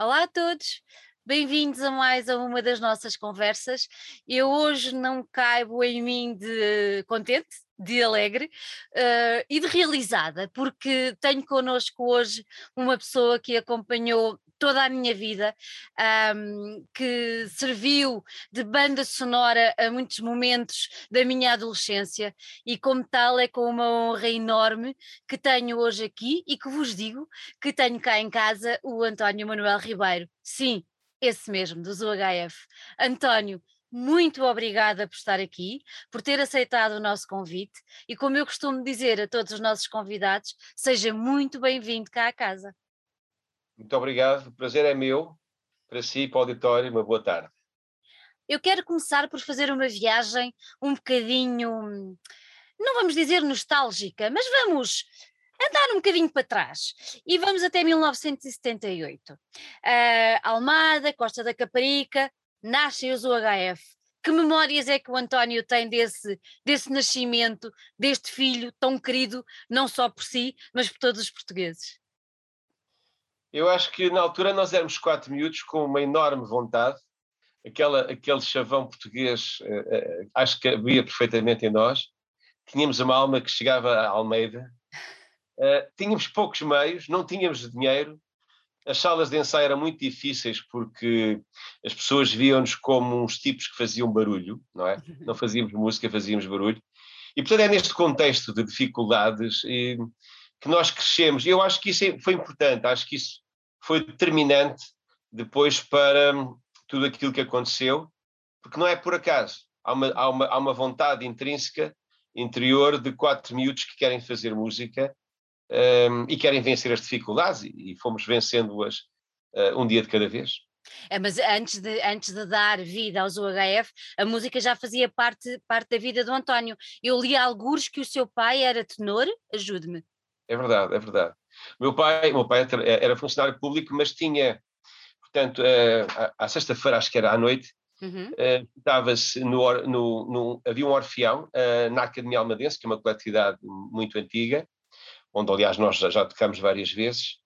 Olá a todos, bem-vindos a mais a uma das nossas conversas. Eu hoje não caibo em mim de contente, de alegre uh, e de realizada, porque tenho connosco hoje uma pessoa que acompanhou toda a minha vida, um, que serviu de banda sonora a muitos momentos da minha adolescência e, como tal, é com uma honra enorme que tenho hoje aqui e que vos digo que tenho cá em casa o António Manuel Ribeiro. Sim, esse mesmo, do ZUHF. António, muito obrigada por estar aqui, por ter aceitado o nosso convite e, como eu costumo dizer a todos os nossos convidados, seja muito bem-vindo cá à casa. Muito obrigado, o prazer é meu, para si e para o auditório, uma boa tarde. Eu quero começar por fazer uma viagem um bocadinho, não vamos dizer nostálgica, mas vamos andar um bocadinho para trás e vamos até 1978. Uh, Almada, Costa da Caparica, nascem os UHF. Que memórias é que o António tem desse, desse nascimento, deste filho tão querido, não só por si, mas por todos os portugueses? Eu acho que na altura nós éramos quatro miúdos com uma enorme vontade, aquela, aquele chavão português, uh, acho que havia perfeitamente em nós. Tínhamos uma alma que chegava a Almeida, uh, tínhamos poucos meios, não tínhamos dinheiro, as salas de ensaio eram muito difíceis porque as pessoas viam-nos como uns tipos que faziam barulho, não é? Não fazíamos música, fazíamos barulho. E portanto é neste contexto de dificuldades e, que nós crescemos. Eu acho que isso é, foi importante, acho que isso foi determinante depois para hum, tudo aquilo que aconteceu, porque não é por acaso. Há uma, há uma, há uma vontade intrínseca, interior, de quatro miúdos que querem fazer música um, e querem vencer as dificuldades, e, e fomos vencendo-as uh, um dia de cada vez. É, mas antes de, antes de dar vida aos UHF, a música já fazia parte, parte da vida do António. Eu li alguns que o seu pai era tenor, ajude-me. É verdade, é verdade. Meu pai, meu pai era funcionário público, mas tinha, portanto, uh, à, sexta-feira, acho que era à noite, uhum. uh, estava-se no, no, no, havia um orfeão na Academia Almadense, que é uma coletividade muito antiga, onde aliás nós já, já tocamos várias vezes,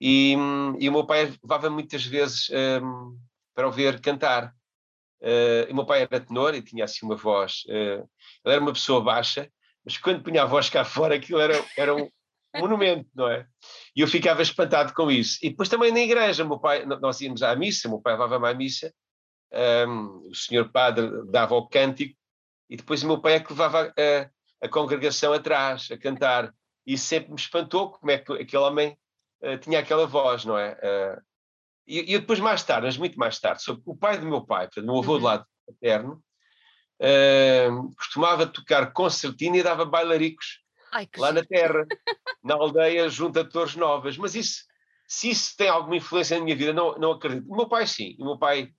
e, e o meu pai levava muitas vezes um, para o ver cantar. Uh, o meu pai era tenor e tinha assim uma voz, uh, ele era uma pessoa baixa, mas quando punha a voz cá fora aquilo era, era um, monumento, não é? E eu ficava espantado com isso. E depois também na igreja, meu pai, nós íamos à missa, meu pai levava-me à missa, um, o senhor padre dava o cântico, e depois o meu pai é que levava a, a congregação atrás, a cantar. E sempre me espantou como é que aquele homem uh, tinha aquela voz, não é? Uh, e, e, depois mais tarde, mas muito mais tarde, sobre o pai do meu pai, portanto, meu avô uhum. do lado paterno, uh, costumava tocar concertina e dava bailaricos Ai, lá na terra, na aldeia, junto a Torres Novas. Mas isso, se isso tem alguma influência na minha vida, não, não acredito. O meu pai, sim. O meu pai,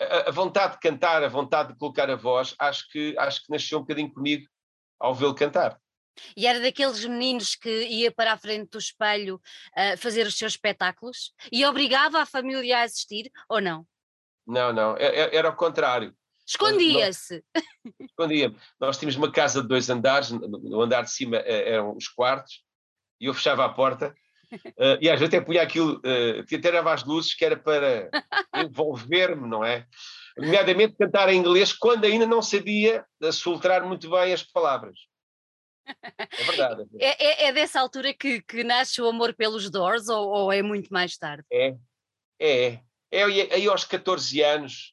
a, a, vontade de cantar, a vontade de colocar a voz, acho que, acho que nasceu um bocadinho comigo ao vê-lo cantar. E era daqueles meninos que ia para a frente do espelho uh, fazer os seus espetáculos e obrigava a família a assistir ou não? Não, não, era, é, é, era o contrário. Escondia-se. Escondia-me. Nós tínhamos uma casa de dois andares, no andar de cima eh, eram os quartos, e eu fechava a porta, uh, e às vezes até punha aquilo, uh, que até as luzes, que era para envolver-me, não é? Nomeadamente cantar em inglês, quando ainda não sabia soltar muito bem as palavras. É verdade. É, é, é dessa altura que, que nasce o amor pelos Doors, ou, ou é muito mais tarde? É, é. É aí aos 14 anos,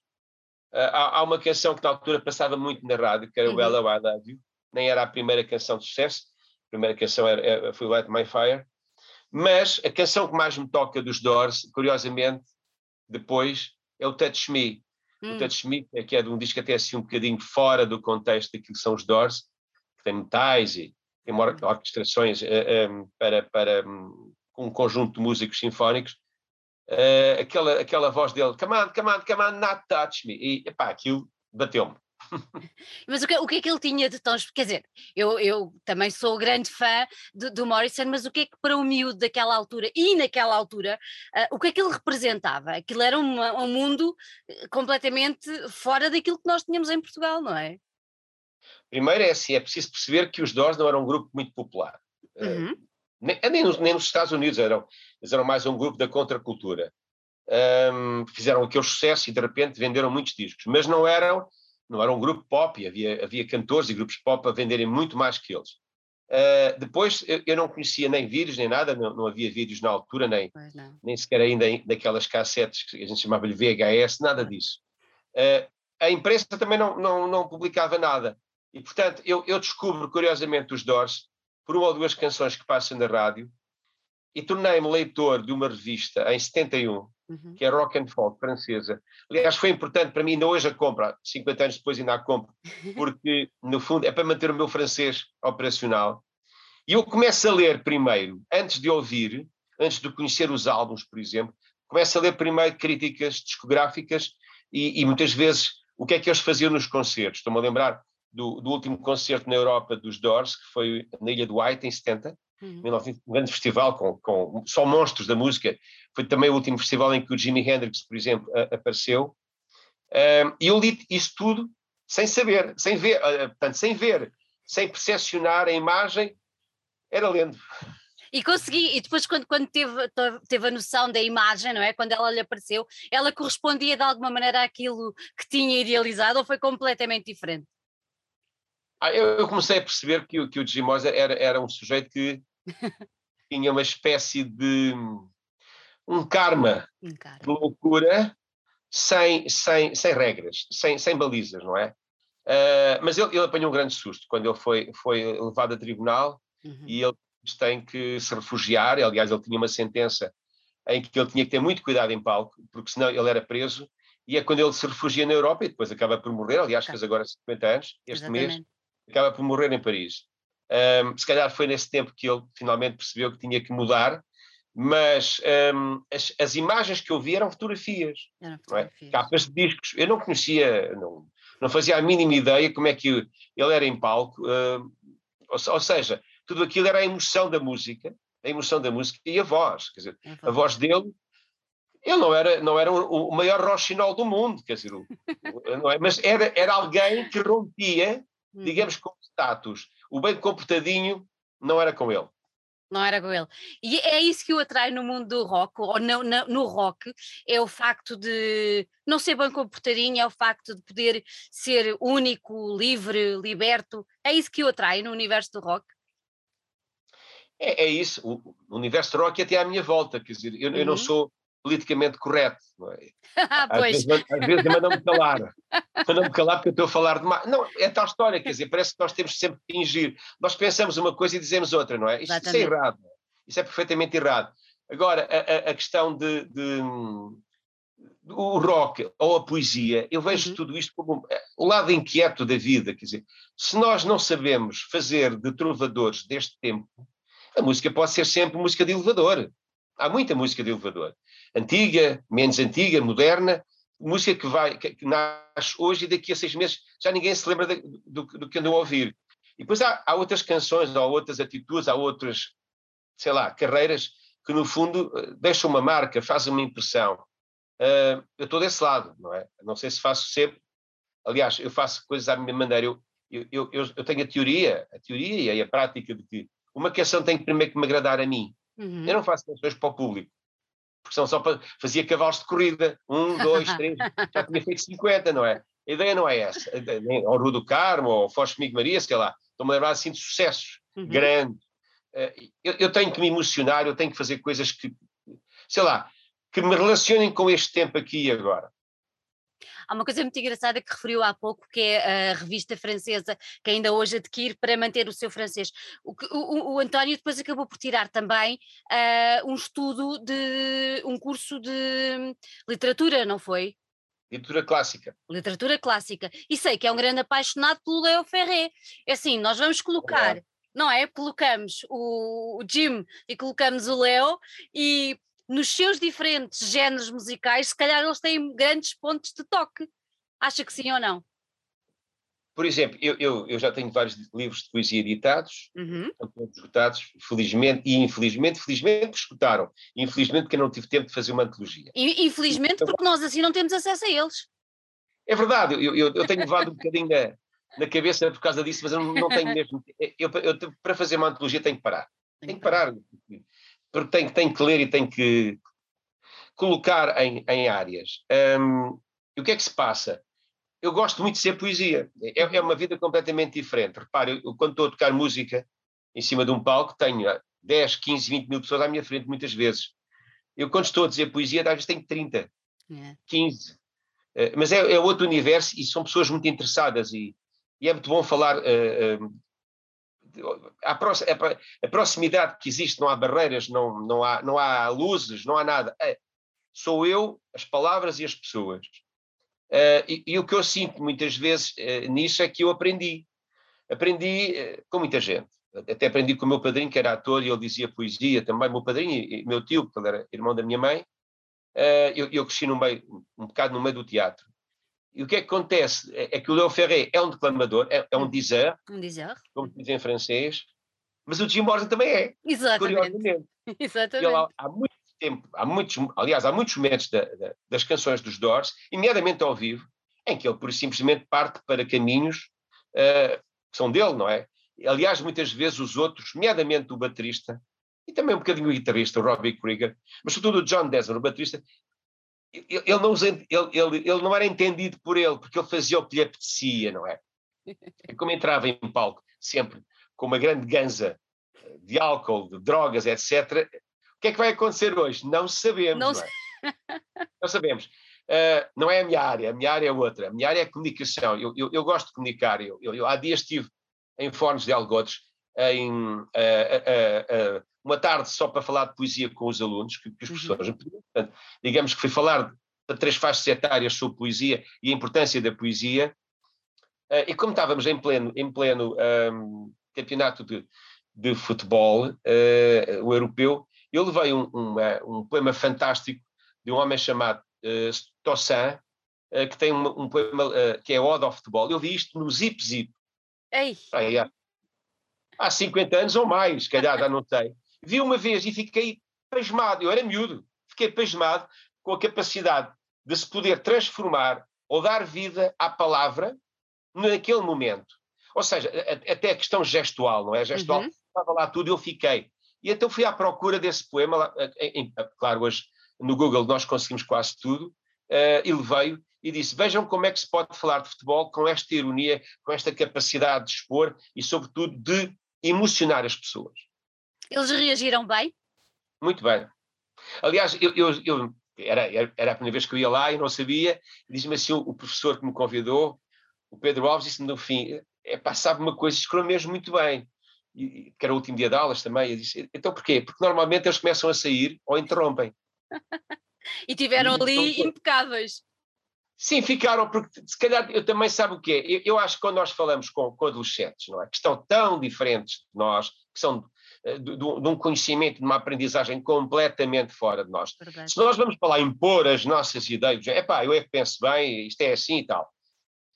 há, há, uma canção que na altura passava muito na rádio, que era uhum. o Hello, I Love You. Nem era a primeira canção de sucesso, a primeira canção era, era, foi Light My Fire. Mas a canção que mais me toca dos Doors, curiosamente, depois, é o Touch Me. Uhum. O Touch Me, é que é de um disco até assim um bocadinho fora do contexto daquilo que são os Doors, que tem metais e tem or hum. orquestrações uh, eh, um, para, para um, um conjunto de músicos sinfónicos, uh, aquela, aquela voz dele, come on, come on, come on, not touch me. E epá, aquilo bateu-me. mas o que, o que é que ele tinha de tão. Quer dizer, eu, eu também sou grande fã do, do Morrison, mas o que é que para o miúdo daquela altura e naquela altura, uh, o que é que ele representava? Aquilo era uma, um mundo eh, completamente fora daquilo que nós tínhamos em Portugal, não é? Primeiro é assim: é preciso perceber que os Doors não eram um grupo muito popular. Uhum. Uh, nem, nem, nos, nem, nos, Estados Unidos eram, eles eram mais um grupo da contracultura. um, fizeram aquele sucesso e de repente venderam muitos discos, mas não eram, não era um grupo pop, havia, havia cantores e grupos pop a venderem muito mais que eles. Uh, depois eu, eu, não conhecia nem vídeos nem nada, não, não havia vídeos na altura, nem, nem sequer ainda daquelas cassetes que a gente chamava-lhe VHS, nada disso. Uh, a imprensa também não, não, não publicava nada. E, portanto, eu, eu descubro, curiosamente, os Doors por uma ou duas canções que passam na rádio e tornei-me leitor de uma revista em 71, uhum. que é Rock and Folk, francesa. Aliás, foi importante para mim, ainda hoje a compra, 50 anos depois ainda a compro, porque, no fundo, é para manter o meu francês operacional. E eu começo a ler primeiro, antes de ouvir, antes de conhecer os álbuns, por exemplo, começo a ler primeiro críticas discográficas e, e muitas vezes o que é que eles faziam nos concertos. Estou-me a lembrar do, do, último concerto na Europa dos Doors, que foi na Ilha do White, em 70, uhum. um grande festival com, com, só monstros da música. Foi também o último festival em que o Jimi Hendrix, por exemplo, a, apareceu. Um, e eu li isso tudo sem saber, sem ver, uh, portanto, sem ver, sem percepcionar a imagem, era lendo. E consegui, e depois quando, quando teve, teve a noção da imagem, não é? Quando ela lhe apareceu, ela correspondia de alguma maneira àquilo que tinha idealizado ou foi completamente diferente? Ah, eu, comecei a perceber que, que o Morrison era, era um sujeito que tinha uma espécie de um karma, um karma. de loucura sem, sem, sem regras, sem, sem balizas, não é? Uh, mas ele, ele apanhou um grande susto quando ele foi, foi levado a tribunal uhum. e ele tem que se refugiar. Aliás, ele tinha uma sentença em que ele tinha que ter muito cuidado em palco, porque senão ele era preso. E é quando ele se refugia na Europa e depois acaba por morrer. Aliás, fez agora 50 anos, este Exatamente. mês acaba por morrer em Paris. Um, se calhar foi nesse tempo que ele finalmente percebeu que tinha que mudar, mas um, as, as, imagens que eu vi eram fotografias, eram é? fotografias. É? capas de discos. Eu não conhecia, não, não fazia a mínima ideia como é que ele era em palco, ou, ou, seja, tudo aquilo era a emoção da música, a emoção da música e a voz, quer dizer, a voz dele ele não era, não era o, o maior rochinol do mundo, quer dizer, é? mas era, era alguém que rompia Hum. digamos, com status. O bem comportadinho não era com ele. Não era com ele. E é isso que o atrai no mundo do rock, ou no, no, no rock, é o facto de não ser bem comportadinho, é o facto de poder ser único, livre, liberto. É isso que o atrai no universo do rock? É, é isso. O, o universo do rock é até à minha volta. Quer dizer, eu, uhum. eu não uhum. sou politicamente correto. Não é? Ah, às, vezes, às vezes mandam-me calar. Mandam-me calar porque eu estou a falar demais. Não, é tal história, quer dizer, parece que nós temos sempre que fingir. Nós pensamos uma coisa e dizemos outra, não é? Isso, isso é errado. Isso é perfeitamente errado. Agora, a, a questão de, de, o rock ou a poesia, eu vejo uhum. tudo isto como eh, o lado inquieto da vida. Quer dizer, se nós não sabemos fazer de trovadores deste tempo, a música pode ser sempre música de elevador. Há muita música de elevador antiga, menos antiga, moderna, música que vai, que, nasce hoje e daqui a seis meses já ninguém se lembra de, do, do, que andou a ouvir. E depois há, há, outras canções, há outras atitudes, há outras, sei lá, carreiras que no fundo eh, deixam uma marca, fazem uma impressão. Uh, eu estou desse lado, não é? Não sei se faço sempre. Aliás, eu faço coisas à minha maneira. Eu, eu, eu, eu tenho a teoria, a teoria e a prática de que uma canção tem que primeiro que me agradar a mim. Uhum. Eu não faço canções para o público porque são só para. fazia cavalos de corrida, um, dois, três, já tinha feito 50, não é? A ideia não é essa. Ou Rua do Carmo, ou Foz Comigo Maria, sei lá. Estou-me a lembrar assim de sucessos uhum. grandes. Eh, eu, eu, tenho que me emocionar, eu tenho que fazer coisas que, sei lá, que me relacionem com este tempo aqui e agora. Há uma coisa muito engraçada que referiu há pouco, que é a revista francesa, que ainda hoje adquire para manter o seu francês. O, o, o António depois acabou por tirar também uh, um estudo de um curso de literatura, não foi? Literatura clássica. Literatura clássica. E sei que é um grande apaixonado pelo Leo Ferré. É assim, nós vamos colocar, não é? Colocamos o, o Jim e colocamos o Leo e nos seus diferentes géneros musicais, se calhar eles têm grandes pontos de toque. Acha que sim ou não? Por exemplo, eu, eu, eu já tenho vários livros de poesia editados, uhum. todos esgotados, felizmente e infelizmente. Felizmente escutaram, infelizmente porque eu não tive tempo de fazer uma antologia. E, infelizmente então, porque nós assim não temos acesso a eles. É verdade, eu, eu, eu tenho levado um bocadinho na, na, cabeça por causa disso, mas eu não, não tenho mesmo. Eu, para fazer uma antologia tenho que parar. Tenho que parar tem, tem que ler e tem que, colocar em, em áreas. Um, e o que é que se passa? Eu gosto muito de ser poesia. É, é uma vida completamente diferente. Repare, eu, quando estou a tocar música em cima de um palco, tenho 10, 15, 20 mil pessoas à minha frente muitas vezes. Eu, quando estou a dizer poesia, às vezes tenho 30, yeah. 15. Uh, mas é, é, outro universo e são pessoas muito interessadas e, e é muito bom falar. Uh, uh, a, proximidade que existe, não há barreiras, não, não, há, não há luzes, não há nada. É, sou eu, as palavras e as pessoas. Uh, e, e, o que eu sinto muitas vezes uh, nisso é que eu aprendi. Aprendi uh, com muita gente. Até aprendi com o meu padrinho, que era ator, e ele dizia poesia também. Meu padrinho e meu tio, que ele era irmão da minha mãe, eu, eu, cresci no meio, um bocado no meio do teatro. E o que é que acontece? É, é que o Léo Ferré é um declamador, é, é um dizer, um dizer, como se diz em francês, mas o Jim Morrison também é. Exatamente. Exatamente. Ele, há muito tempo, há muitos, aliás, há muitos momentos da, da, das canções dos Doors, imediatamente ao vivo, em que ele por simplesmente parte para caminhos uh, que são dele, não é? Aliás, muitas vezes os outros, nomeadamente o baterista, e também um bocadinho o guitarrista, o Robbie Krieger, mas sobretudo o John Desmond, o baterista, ele, não, ele, ele, ele não era entendido por ele, porque ele fazia o que lhe apetecia, não é? E como entrava em palco, sempre com uma grande ganza de álcool, de drogas, etc., que é que vai acontecer hoje? Não sabemos. Não, não, é? não sabemos. Uh, não é a minha área, a minha área é outra. A minha área é a comunicação. Eu, eu, eu gosto de comunicar. Eu, eu, há dias estive em Fornos de Algodes, em uh, uma tarde só para falar de poesia com os alunos, que, que os uhum. professores pediram. Portanto, digamos que fui falar de três faixas etárias sobre poesia e a importância da poesia. e como estávamos em pleno, em pleno um, campeonato de, de futebol, o europeu, eu levei um, um, um poema fantástico de um homem chamado uh, Tossan, uh, que tem um, um poema uh, que é Ode ao Futebol. Eu vi isto no Zip Zip. Ei. Aí, há, há 50 anos ou mais, calhar, já não sei. Vi uma vez e fiquei pasmado. Eu era miúdo. Fiquei pasmado com a capacidade de se poder transformar ou dar vida à palavra naquele momento. Ou seja, até a questão gestual, não é? Gestual, uhum. estava lá tudo, eu fiquei. E então fui à procura desse poema, em, em, claro, hoje no Google nós conseguimos quase tudo, uh, ele veio e disse: Vejam como é que se pode falar de futebol com esta ironia, com esta capacidade de expor e, sobretudo, de emocionar as pessoas. Eles reagiram bem? Muito bem. Aliás, eu, eu, eu era, era a primeira vez que eu ia lá e não sabia, disse-me assim o, o, professor que me convidou, o Pedro Alves, disse-me no fim: é, pá, sabe uma coisa, escreveu mesmo muito bem que era o último dia de aulas também, eu disse, então porquê? Porque normalmente eles começam a sair ou interrompem. e tiveram e, ali então, impecáveis. Sim, ficaram, porque se calhar eu também sabe o que é. Eu, eu, acho que quando nós falamos com, com, adolescentes, não é? Que estão tão diferentes de nós, que são de, de, de um conhecimento, de uma aprendizagem completamente fora de nós. Verdade. Se nós vamos para lá impor as nossas ideias, é pá, eu é que penso bem, isto é assim e tal.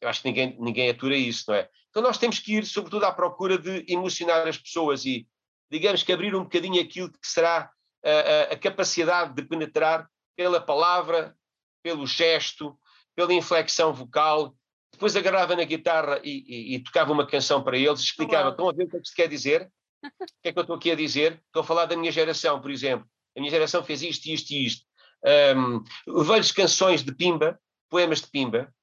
Eu acho que ninguém, ninguém atura isso, não é? Então nós temos que ir, sobretudo, à procura de emocionar as pessoas e, digamos que, abrir um bocadinho aquilo que será a, a, a capacidade de penetrar pela palavra, pelo gesto, pela inflexão vocal. Depois agarrava na guitarra e, e, e tocava uma canção para eles, explicava: estão a ver o que é que se quer dizer? O que é que eu estou aqui a dizer? Estou a falar da minha geração, por exemplo. A minha geração fez isto, isto e isto. Um, Levei-lhes canções de Pimba, poemas de Pimba,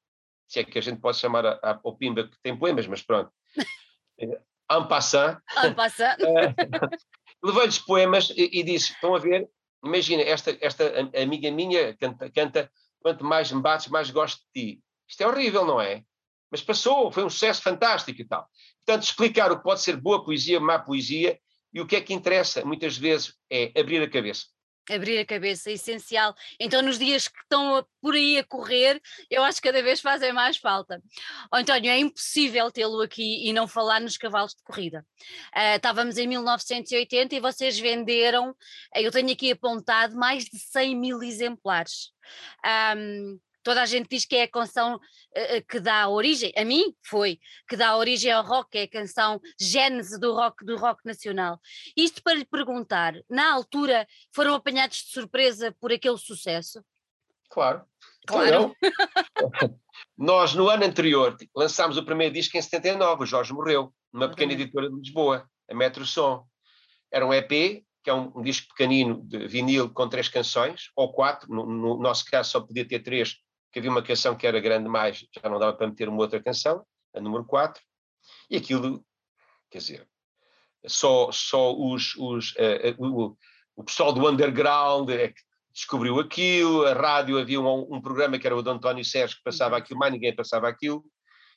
se é que a gente pode chamar a, a, ao Pimba que tem poemas, mas pronto. en passant. En passant. Levei-lhes poemas e, e disse: estão a ver, imagina, esta, esta amiga minha canta, canta quanto mais me bates, mais gosto de ti. Isto é horrível, não é? Mas passou, foi um sucesso fantástico e tal. Portanto, explicar o que pode ser boa poesia, má poesia, e o que é que interessa, muitas vezes, é abrir a cabeça abrir a cabeça, é essencial. Então, nos dias que estão por aí a correr, eu acho que cada vez fazem mais falta. Oh, António, é impossível tê-lo aqui e não falar nos cavalos de corrida. Uh, estávamos em 1980 e vocês venderam, eu tenho aqui apontado, mais de 100 mil exemplares. Um, toda a gente diz que é a canção uh, que dá origem, a mim foi, que dá origem ao rock, é a canção gênese do rock, do rock nacional. Isto para lhe perguntar, na altura foram apanhados de surpresa por aquele sucesso? Claro. Claro. Nós, no ano anterior, lançámos o primeiro disco em 79, o Jorge morreu, numa pequena editora de Lisboa, a Metro Som. Era um EP que é um, um, disco pequenino de vinil com três canções, ou quatro, no, no, nosso caso só podia ter três, que havia uma canção que era grande mais, já não dava para meter uma outra canção, a número quatro, e aquilo, quer dizer, só, só os, os uh, uh, o, o pessoal do underground é que descobriu aquilo, a rádio havia um, um, programa que era o de António Sérgio que passava aquilo, mais ninguém passava aquilo,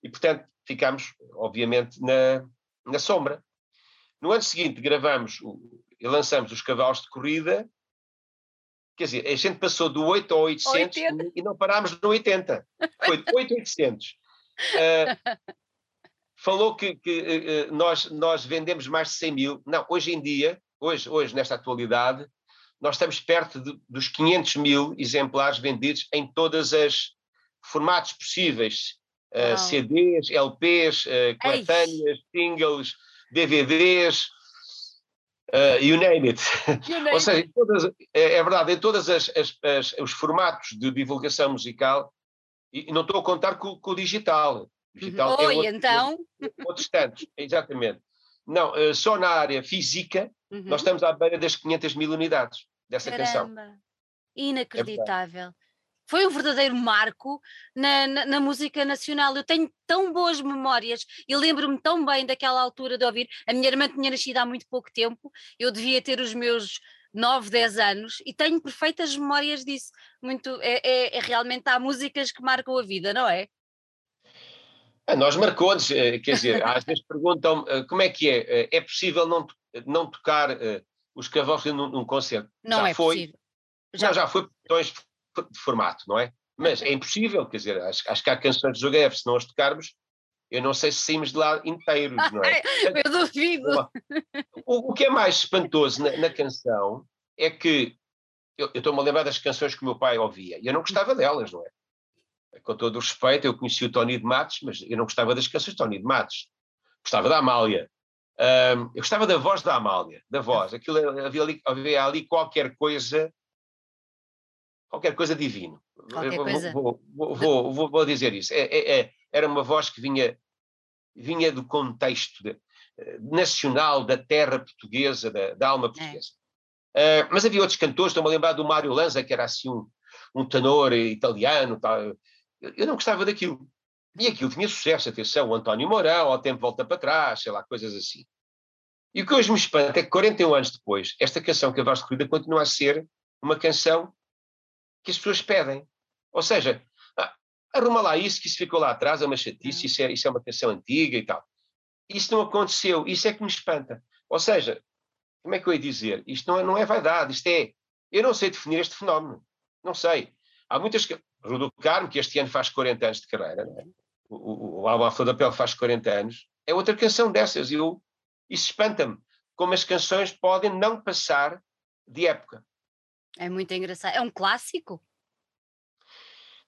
e portanto ficámos, obviamente, na, na sombra. No ano seguinte gravamos e lançamos os cavalos de corrida, quer dizer, a gente passou do 8 ao 800 80. e não parámos no 80. Foi de 8 a 800. Uh, falou que, que uh, nós, nós vendemos mais de 100 mil. Não, hoje em dia, hoje, hoje nesta atualidade, nós estamos perto de, dos 500 mil exemplares vendidos em todas as formatos possíveis, uh, CDs, LPs, uh, coletâneas, singles, DVDs, uh, you name it. You name Ou seja, todas, é, é, verdade, em todos os formatos de divulgação musical, e, não estou a contar com, com o digital. O digital Oi, é outro, então. Outros tantos, exatamente. Não, uh, só na área física, uhum. nós estamos à beira das 500 mil unidades dessa Caramba. canção. É Inacreditável. É foi um verdadeiro marco na, na, na, música nacional. Eu tenho tão boas memórias e lembro-me tão bem daquela altura de ouvir. A minha irmã tinha nascido há muito pouco tempo, eu devia ter os meus 9, 10 anos e tenho perfeitas memórias disso. Muito, é, é, é realmente há músicas que marcam a vida, não é? A nós marcou-nos, eh, quer dizer, às vezes perguntam eh, como é que é, eh, é possível não, não tocar os cavalos num, num concerto? Não já é foi, possível. Já, não, já foi questões de formato, não é? Mas é impossível, quer dizer, acho, acho que há canções de Jogo F, se não as tocarmos, eu não sei se saímos de lá inteiros, não é? eu duvido. O, o, que é mais espantoso na, na canção é que eu estou-me a lembrar das canções que o meu pai ouvia e eu não gostava delas, não é? com todo o respeito, eu conheci o Tony de Matos, mas eu não gostava das canções de Tony de Matos. Gostava da Amália. Um, eu gostava da voz da Amália, da voz. Aquilo, havia, ali, havia ali qualquer coisa, qualquer coisa divino. Qualquer vou, coisa. Vou, vou, vou, vou, dizer isso. É, é, é, era uma voz que vinha, vinha do contexto de, nacional da terra portuguesa, da, da alma é. portuguesa. Uh, mas havia outros cantores, estou-me a lembrar do Mário Lanza, que era assim um, um tenor italiano, tal, eu não gostava daquilo. E aquilo tinha sucesso, atenção, o António Mourão, ao tempo volta para trás, sei lá, coisas assim. E o que hoje me espanta é que 41 anos depois, esta canção que a Voz de Corrida continua a ser uma canção que as pessoas pedem. Ou seja, ah, arruma lá isso, que isso ficou lá atrás, é uma chatice, isso é, isso é uma canção antiga e tal. Isso não aconteceu, isso é que me espanta. Ou seja, como é que eu ia dizer? Isto não é, não é vaidade, isto é. Eu não sei definir este fenómeno. Não sei. Há muitas. Rudo Carmo, que este ano faz 40 anos de carreira, é? o, o, o álbum A Flor da Pele faz 40 anos, é outra canção dessas. Eu, isso espanta-me, como as canções podem não passar de época. É muito engraçado. É um clássico?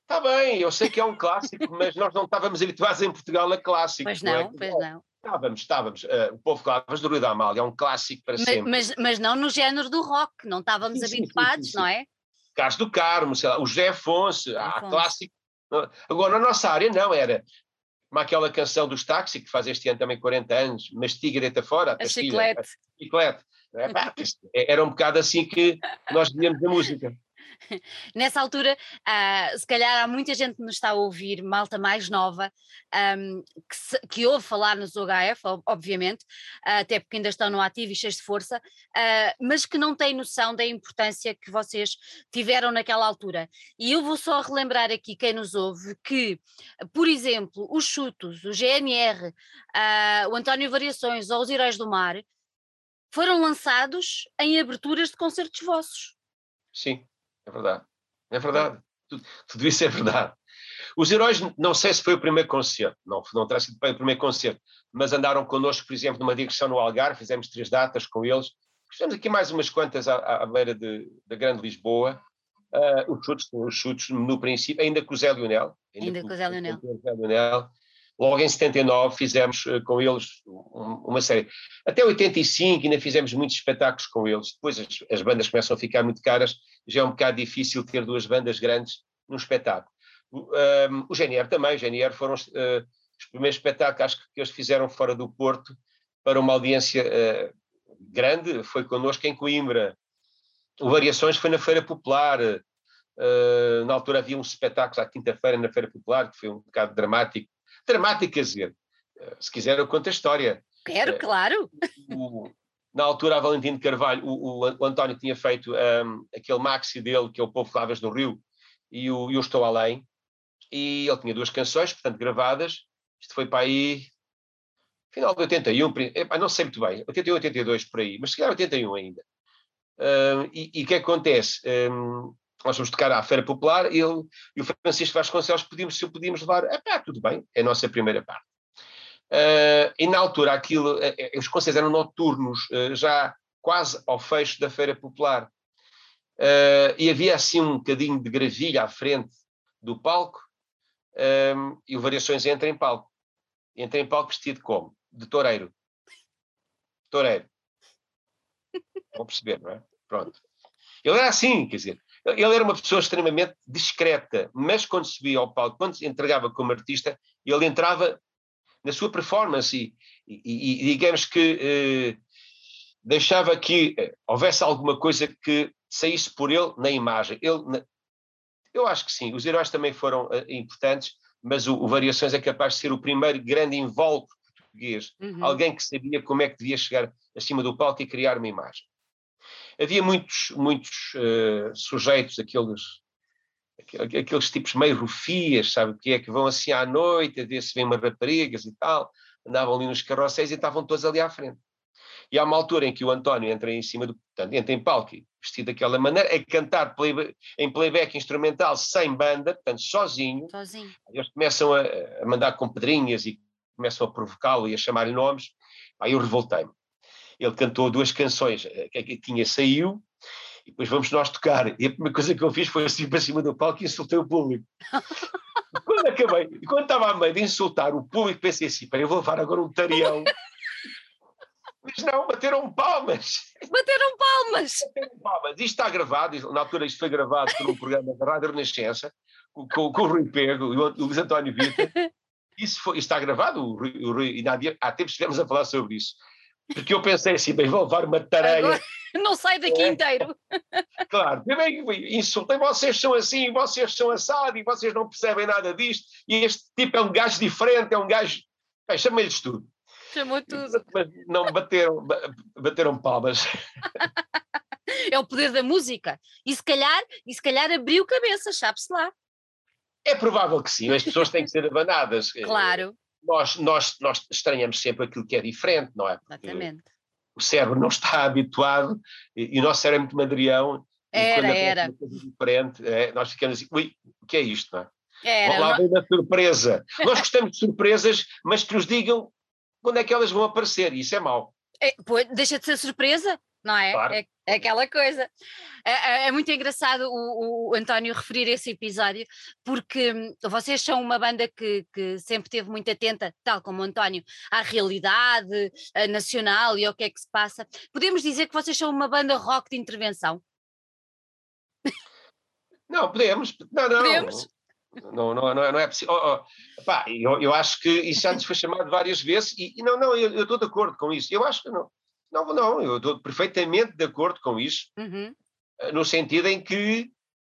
Está bem, eu sei que é um clássico, mas nós não estávamos habituados em Portugal a clássico. Pois não, não é? pois não. Estávamos, estávamos. Uh, o povo Clavas do Rio da Amália é um clássico para mas, sempre. Mas, mas não no género do rock, não estávamos sim, habituados, sim, sim, não é? Carlos do Carmo, lá, o José Afonso, a clássico. Agora, na nossa área, não, era como aquela canção dos táxi, que faz este ano também 40 anos, mastiga deita fora, a, a chiclete. A chiclete. É, era um bocado assim que nós víamos a música. Nessa altura, uh, se calhar há muita gente que nos está a ouvir, malta mais nova, um, que, se, que, ouve falar nos OHF, obviamente, uh, até porque ainda estão no ativo e cheios de força, uh, mas que não têm noção da importância que vocês tiveram naquela altura. E eu vou só relembrar aqui quem nos ouve que, por exemplo, os Chutos, o GNR, o António Variações ou os Heróis do Mar foram lançados em aberturas de concertos vossos. Sim. É verdade. É verdade. Tudo, tudo, isso é verdade. Os heróis, não sei se foi o primeiro concerto, não, não terá sido bem o primeiro concerto, mas andaram connosco, por exemplo, numa digressão no Algarve, fizemos três datas com eles. Fizemos aqui mais umas quantas à, à beira de, da Grande Lisboa. Uh, os, chutes, os chutes no princípio, ainda com o Zé Lionel. Ainda, ainda com o Zé Lionel. Logo em 79 fizemos uh, com eles uma série. Até 85 ainda fizemos muitos espetáculos com eles. Depois as, as, bandas começam a ficar muito caras, já é um bocado difícil ter duas bandas grandes num espetáculo. Um, o GNR também, o GNR foram uh, os primeiros espetáculos que eles fizeram fora do Porto para uma audiência uh, grande foi connosco em Coimbra. O Variações foi na Feira Popular. Uh, na altura havia um espetáculo à quinta-feira na Feira Popular, que foi um bocado dramático. Dizer, uh, se quiser eu conto a história. Quero, uh, claro. O, na altura, a Valentim de Carvalho, o, o, o António tinha feito um, aquele maxi dele, que é o Povo Clavas do Rio, e o Eu Estou Além, e ele tinha duas canções, portanto, gravadas. Isto foi para aí, final de 81, não sei muito bem, 81, 82 por aí, mas se calhar 81 ainda. Uh, e o que acontece? Um, nós vamos tocar à Feira Popular ele, e o Francisco Vasconcelos pedimos se o podíamos levar. Ah, pá, tudo bem, é a nossa primeira parte. Uh, e na altura aquilo, uh, os concertos eram noturnos, uh, já quase ao fecho da Feira Popular. e havia assim um bocadinho de gravilha à frente do palco, um, e o Variações entra em palco. Entra em palco vestido como? De toureiro. Toureiro. Vão perceber, não é? Pronto. Ele era assim, quer dizer, ele era uma pessoa extremamente discreta, mas quando subia ao palco, quando se entregava como artista, ele entrava na sua performance e, e, e digamos que eh, deixava que eh, houvesse alguma coisa que saísse por ele na imagem. Ele, na, eu acho que sim, os heróis também foram uh, importantes, mas o, o, Variações é capaz de ser o primeiro grande invólucro português, uhum. alguém que sabia como é que devia chegar acima do palco e criar uma imagem. Havia muitos, muitos uh, sujeitos, aqueles, aqueles tipos meio rufias, sabe, que é que vão assim à noite, a ver se vêm umas raparigas e tal, andavam ali nos carrosséis e estavam todos ali à frente. E há uma altura em que o António entra em cima do. Portanto, entra em palco, vestido daquela maneira, a cantar play, em playback instrumental sem banda, portanto, sozinho. Sozinho. Eles começam a, a mandar com pedrinhas e começam a provocá-lo e a chamar-lhe nomes. Aí eu revoltei-me. Ele cantou duas canções, eh, que, que tinha saiu, e depois vamos nós tocar. E a primeira coisa que eu fiz foi assim para cima do palco e insultei o público. quando acabei, quando estava a meio de insultar o público, pensei assim: eu vou levar agora um tarião mas não, bateram palmas. Bateram palmas. Bateram palmas. Isto está gravado, na altura isto foi gravado por um programa da Rádio Renascença, com, com, com o Rui Pego e o Luís António Vitor. Isso, foi, isso está gravado, o Rui, o Rui, e há, há tempos estivemos a falar sobre isso. Porque eu pensei assim, bem, vou levar uma tareia. Agora, não sai daqui é. inteiro. Claro, também insultei, vocês são assim, vocês são assado e vocês não percebem nada disto. E este tipo é um gajo diferente, é um gajo. Chama-lhes tudo. Chamou tudo. Mas não bateram, bateram palmas. É o poder da música. E se calhar, e se calhar abriu cabeça, sabe-se lá. É provável que sim, as pessoas têm que ser abanadas. Claro. Nós, nós, nós estranhamos sempre aquilo que é diferente, não é? Porque Exatamente. O cérebro não está habituado e, e o nosso cérebro é muito madrião. Era, era. Uma coisa diferente, é, nós ficamos assim, ui, o que é isto, não é? Era, lá vem a surpresa. Nós gostamos de surpresas, mas que nos digam quando é que elas vão aparecer, e isso é mau. É, pois, deixa de ser surpresa, não é? Claro. É, é, aquela coisa. É, é, é muito engraçado o, o, António referir esse episódio, porque hum, vocês são uma banda que, que sempre esteve muito atenta, tal como o António, à realidade nacional e ao que é que se passa. Podemos dizer que vocês são uma banda rock de intervenção? Não, podemos. Não, não. Podemos? Não, não, não, é, não é possível. Oh, oh, pá, eu, eu acho que isso já nos foi chamado várias vezes e, e não, não, eu, eu, estou de acordo com isso. Eu acho que não. Não, não, eu estou perfeitamente de acordo com isso, uhum. Eh, no sentido em que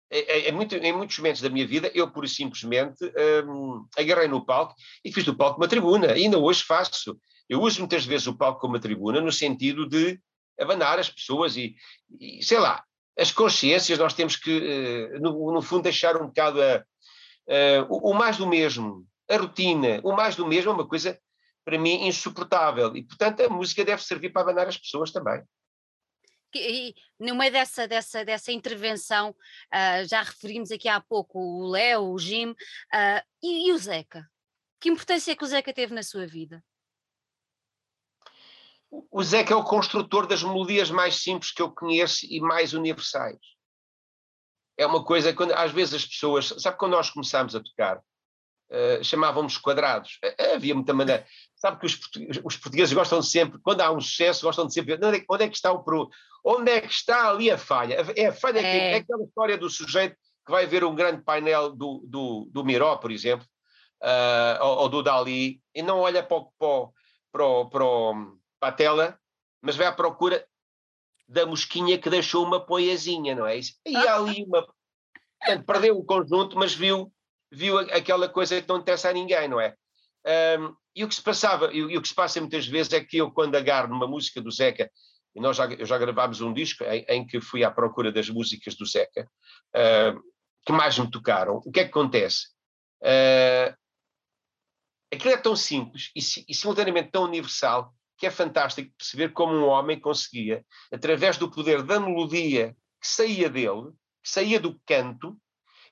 em, muito, em, muitos momentos da minha vida eu pura e simplesmente um, agarrei no palco e fiz do palco uma tribuna. E ainda hoje faço. Eu uso muitas vezes o palco como uma tribuna no sentido de abanar as pessoas e, e sei lá, as consciências nós temos que, no, no, fundo, deixar um bocado a, Uh, o, o, mais do mesmo, a rotina, o mais do mesmo é uma coisa, para mim, insuportável. E, portanto, a música deve servir para abanar as pessoas também. E no meio dessa, dessa, dessa intervenção, uh, já referimos aqui há pouco o Léo, o Jim, uh, e, e o Zeca? Que importância é que o Zeca teve na sua vida? O Zeca é o construtor das melodias mais simples que eu conheço e mais universais é uma coisa quando às vezes as pessoas, sabe quando nós começámos a tocar, uh, chamávamos quadrados, uh, havia muita maneira, sabe que os, os, portugueses gostam sempre, quando há um sucesso, gostam de sempre, onde é, onde é que está o pro, onde é que está ali a falha? É a falha é. Que, é aquela história do sujeito que vai ver um grande painel do, do, do Miró, por exemplo, uh, ou, ou, do Dali, e não olha para, para, para, para, para a tela mas vai à procura da mosquinha que deixou uma poezinha, não é? E há ali uma. Portanto, perdeu o conjunto, mas viu, viu aquela coisa que não interessa a ninguém, não é? Um, e o que se passava, e, e, o que se passa muitas vezes é que eu, quando agarro numa música do Zeca, e nós já, já gravámos um disco em, em, que fui à procura das músicas do Zeca, uh, que mais me tocaram, o que é que acontece? Uh, aquilo é tão simples e, e simultaneamente tão universal que é fantástico perceber como um homem conseguia, através do poder da melodia que saía dele, que saía do canto,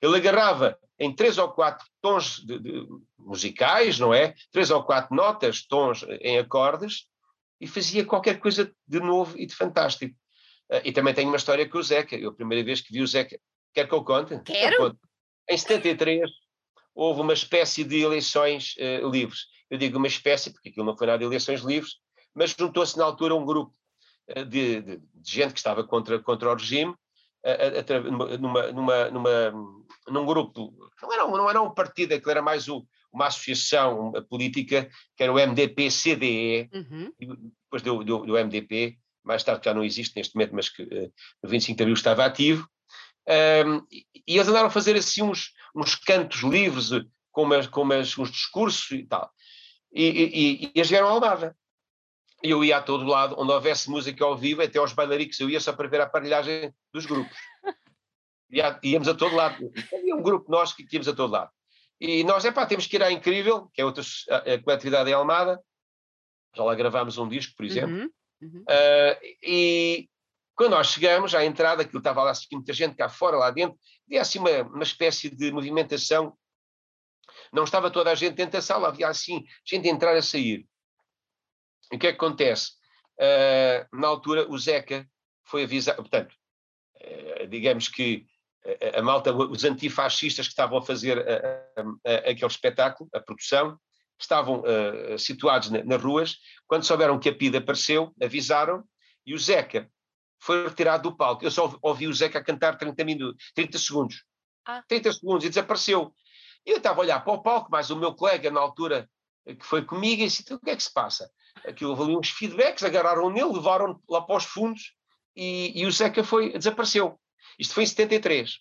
ele agarrava em três ou quatro tons de, de, musicais, não é? Três ou quatro notas, tons em acordes, e fazia qualquer coisa de novo e de fantástico. Uh, e também tenho uma história com o Zeca. Eu, a primeira vez que vi o Zeca, quer que eu conte? Quero! Em 73, houve uma espécie de eleições uh, livres. Eu digo uma espécie, porque aquilo não foi nada de eleições livres, mas juntou-se na altura um grupo uh, de, de, de, gente que estava contra, contra o regime, numa, numa, numa, num grupo, não era, não era um partido, aquilo era mais o, uma associação política, que era o MDP-CDE, uhum. depois do, do, do, MDP, mais tarde já não existe neste momento, mas que uh, no 25 de Abril estava ativo, um, e, eles andaram a fazer assim uns, uns cantos livres, com, umas, com umas, uns discursos e tal. E, e, e eles vieram ao Almada. Eu ia a todo lado, onde houvesse música ao vivo, até aos bailaricos, eu ia só para ver a aparelhagem dos grupos. Ia, íamos a todo lado. Havia um grupo nós que íamos a todo lado. E nós, é pá, temos que ir à Incrível, que é outra a, a coletividade em Almada. Já lá gravámos um disco, por exemplo. Uhum, uhum. Uh, e quando nós chegamos à entrada, aquilo estava lá assim, muita gente cá fora, lá dentro, havia assim uma, uma espécie de movimentação. Não estava toda a gente dentro da sala, havia assim gente a entrar e a sair. E o que é que acontece? Uh, na altura, o Zeca foi avisado, portanto, uh, digamos que a, a, malta, os antifascistas que estavam a fazer a, aquele espetáculo, a produção, estavam uh, situados na, nas ruas, quando souberam que a PIDE apareceu, avisaram, e o Zeca foi retirado do palco. Eu só ouvi o Zeca cantar 30, minutos, 30 segundos. Ah. 30 segundos e desapareceu. E eu estava a olhar para o palco, mas o meu colega, na altura, que foi comigo, e disse: então, o que é que se passa? Aquilo houve ali uns feedbacks, agarraram nele, levaram lá para os fundos e, e o Zeca foi, desapareceu. Isto foi em 73. Uh,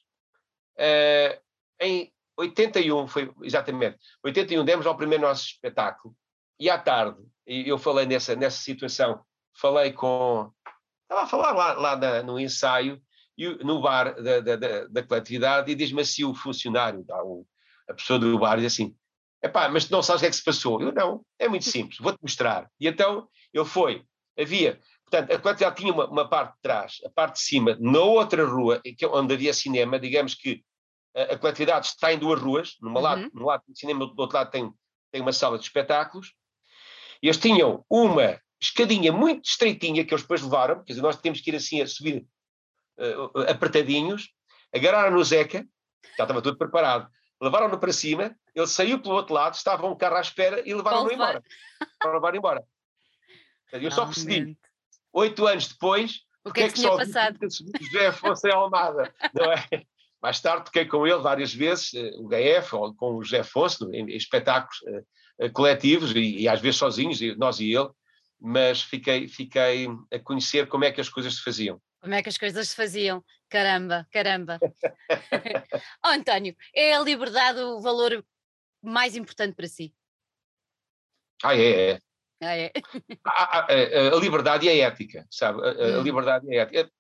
eh, em 81, foi exatamente, 81 demos ao primeiro nosso espetáculo e à tarde, eu falei nessa, nessa situação, falei com, estava a falar lá, lá no ensaio, e, no bar da, da, da, da coletividade, e diz-me assim o funcionário, a pessoa do bar, diz assim, Epá, mas tu não sabes o que é que se passou. Eu não, é muito simples, vou-te mostrar. E então ele foi, havia, portanto, a coletividade tinha uma, uma, parte de trás, a parte de cima, na outra rua, é onde havia cinema, digamos que a, a coletividade está em duas ruas, numa uhum. lado, num lado tem cinema, do outro lado tem, tem uma sala de espetáculos, e eles tinham uma escadinha muito estreitinha que eles depois levaram, quer dizer, nós temos que ir assim a subir uh, apertadinhos, agarraram no Zeca, já estava tudo preparado, levaram-no para cima, ele saiu pelo outro lado, estava um carro à espera e levaram-no embora. levaram embora. Eu só percebi, oito anos depois, o que é que, que só passado? José Afonso em Almada, não é? Mais tarde toquei com ele várias vezes, eh, o GF, ou com o José Afonso, em, espetáculos uh, coletivos, e, e, às vezes sozinhos, nós e ele, mas fiquei, fiquei a conhecer como é que as coisas se faziam. Como é que as coisas se faziam? Caramba, caramba. oh, António, é a liberdade o valor mais importante para si? Ah, é, é. Ah, é. a, a, a, liberdade e a ética, sabe? A, a hum. liberdade e a ética.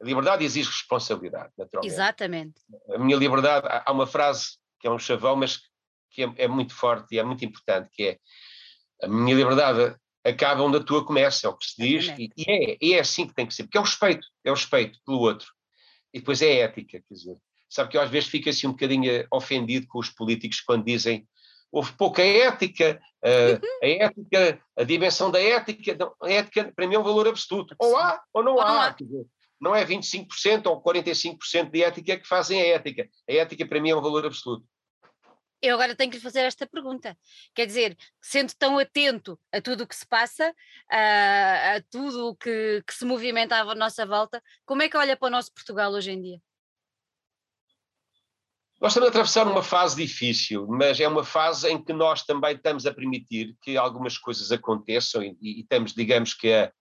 A liberdade exige responsabilidade, naturalmente. Exatamente. A minha liberdade, há uma frase que é um chavão, mas que é, é muito forte e é muito importante, que é a minha liberdade acaba onde a tua começa, é o que se diz, e, e, é, e é assim que tem que ser, porque é o respeito, é o respeito pelo outro. E depois é a ética, quer dizer. Sabe que eu às vezes fico assim um bocadinho ofendido com os políticos quando dizem houve pouca ética, uh, a ética, a dimensão da ética, não, a ética para mim é um valor absoluto. Ou há ou não, ou há. há. Dizer, não é 25% ou 45% de ética que fazem a ética. A ética para mim é um valor absoluto eu agora tenho que lhe fazer esta pergunta. Quer dizer, sendo tão atento a tudo o que se passa, a, a tudo o que, que, se movimenta à nossa volta, como é que olha para o nosso Portugal hoje em dia? Nós estamos a atravessar uma fase difícil, mas é uma fase em que nós também estamos a permitir que algumas coisas aconteçam e, e estamos, digamos que, a,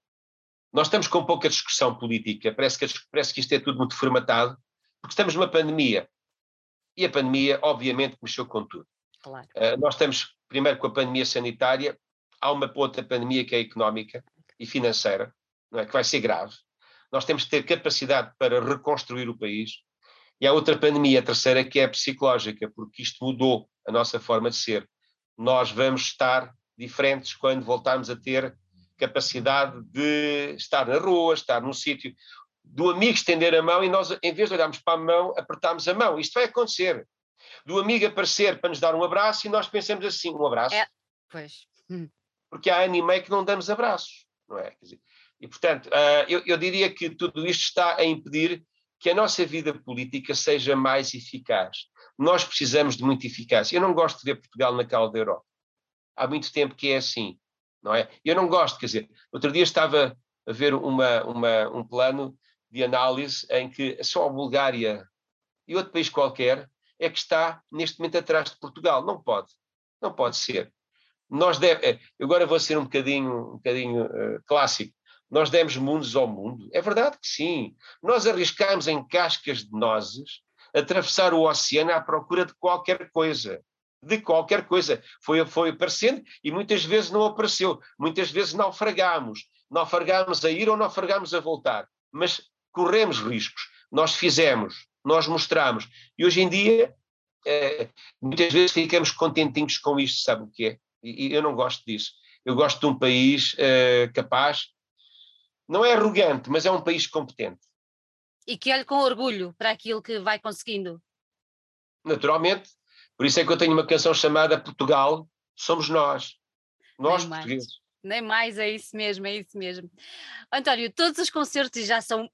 Nós estamos com pouca discussão política, parece que, parece que isto é tudo muito formatado, porque estamos numa pandemia. E a pandemia, obviamente, mexeu com tudo. Claro. Uh, nós estamos, primeiro, com a pandemia sanitária, há uma outra pandemia que é económica e financeira, não é? que vai ser grave. Nós temos que ter capacidade para reconstruir o país. E há outra pandemia, a terceira, que é a psicológica, porque isto mudou a nossa forma de ser. Nós vamos estar diferentes quando voltarmos a ter capacidade de estar na rua, estar num sítio, do amigo estender a mão e nós, em vez de olharmos para a mão, apertarmos a mão. Isto vai acontecer. Do amigo aparecer para nos dar um abraço e nós pensamos assim: um abraço. É, pois. Hum. Porque há anime que não damos abraços, não é? Dizer, e, portanto, uh, eu, eu diria que tudo isto está a impedir que a nossa vida política seja mais eficaz. Nós precisamos de muita eficácia. Eu não gosto de ver Portugal na cauda da Europa. Há muito tempo que é assim não é? Eu não gosto, quer dizer, outro dia estava a ver uma, uma, um plano de análise em que só a Bulgária e outro país qualquer é que está neste momento atrás de Portugal. Não pode, não pode ser. Nós deve, eh, agora vou ser um bocadinho, um bocadinho uh, clássico. Nós demos mundos ao mundo. É verdade que sim. Nós arriscamos em cascas de nozes atravessar o oceano à procura de qualquer coisa de qualquer coisa. Foi, foi aparecendo e muitas vezes não apareceu. Muitas vezes naufragámos. Naufragámos a ir ou naufragámos a voltar. Mas corremos riscos. Nós fizemos, nós mostramos. E hoje em dia, é, muitas vezes ficamos contentinhos com isto, sabe o que é? E, e eu não gosto disso. Eu gosto de um país é, capaz, não é arrogante, mas é um país competente. E que olhe com orgulho para aquilo que vai conseguindo. Naturalmente, por isso é que eu tenho uma canção chamada Portugal Somos Nós. Nós Nem portugueses. Mais. Nem mais, é isso mesmo, é isso mesmo. António, todos os concertos já são,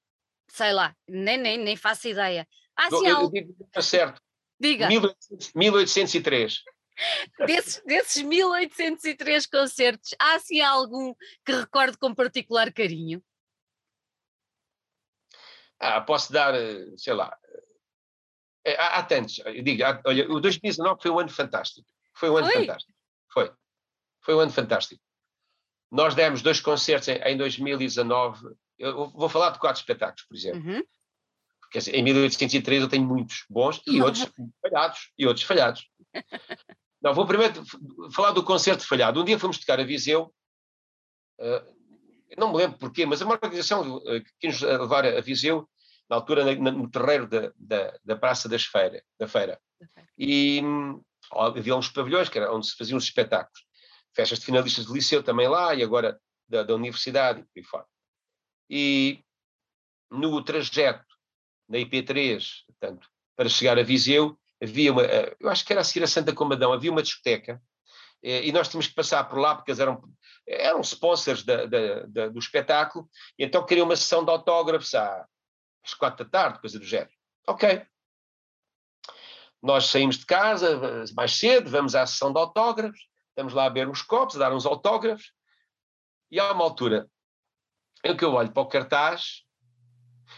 sei lá, nem, nem, nem faço ideia. Ah, sim, eu, eu digo certo. Diga. 1800, 1803. Desses, desses 1803 concertos, há assim algum que recorde com particular carinho? Ah, posso dar, eh, sei lá, é, há, há tantos, eu digo, há, olha, o 2019 foi um ano fantástico. Foi um ano foi? fantástico. Foi. Foi um ano fantástico. Nós demos dois concertos em, em 2019. Eu vou falar de quatro espetáculos, por exemplo. Uhum. Porque assim, em 1803 eu tenho muitos bons e outros falhados. E outros falhados. Não, vou primeiro falar do concerto falhado. Um dia fomos tocar a Viseu. Uh, não me lembro porquê, mas é uma organização uh, que quis levar a Viseu na altura na, no terreiro da, da, da, Praça das Feira, da Feira. E havia uns pavilhões que era onde se faziam os espetáculos. Festas de finalistas de liceu também lá e agora da, da universidade e fora. E no trajeto na IP3, portanto, para chegar a Viseu, havia uma, eh, eu acho que era a seguir a Santa Comadão, havia uma discoteca eh, e nós tínhamos que passar por lá porque eles eram, eram sponsors da, da, da, do espetáculo, e então queriam uma sessão de autógrafos às quatro da tarde, coisa do género. Ok. Nós saímos de casa mais cedo, vamos à sessão de autógrafos, estamos lá a beber uns copos, a dar uns autógrafos, e há uma altura em que eu olho para o cartaz,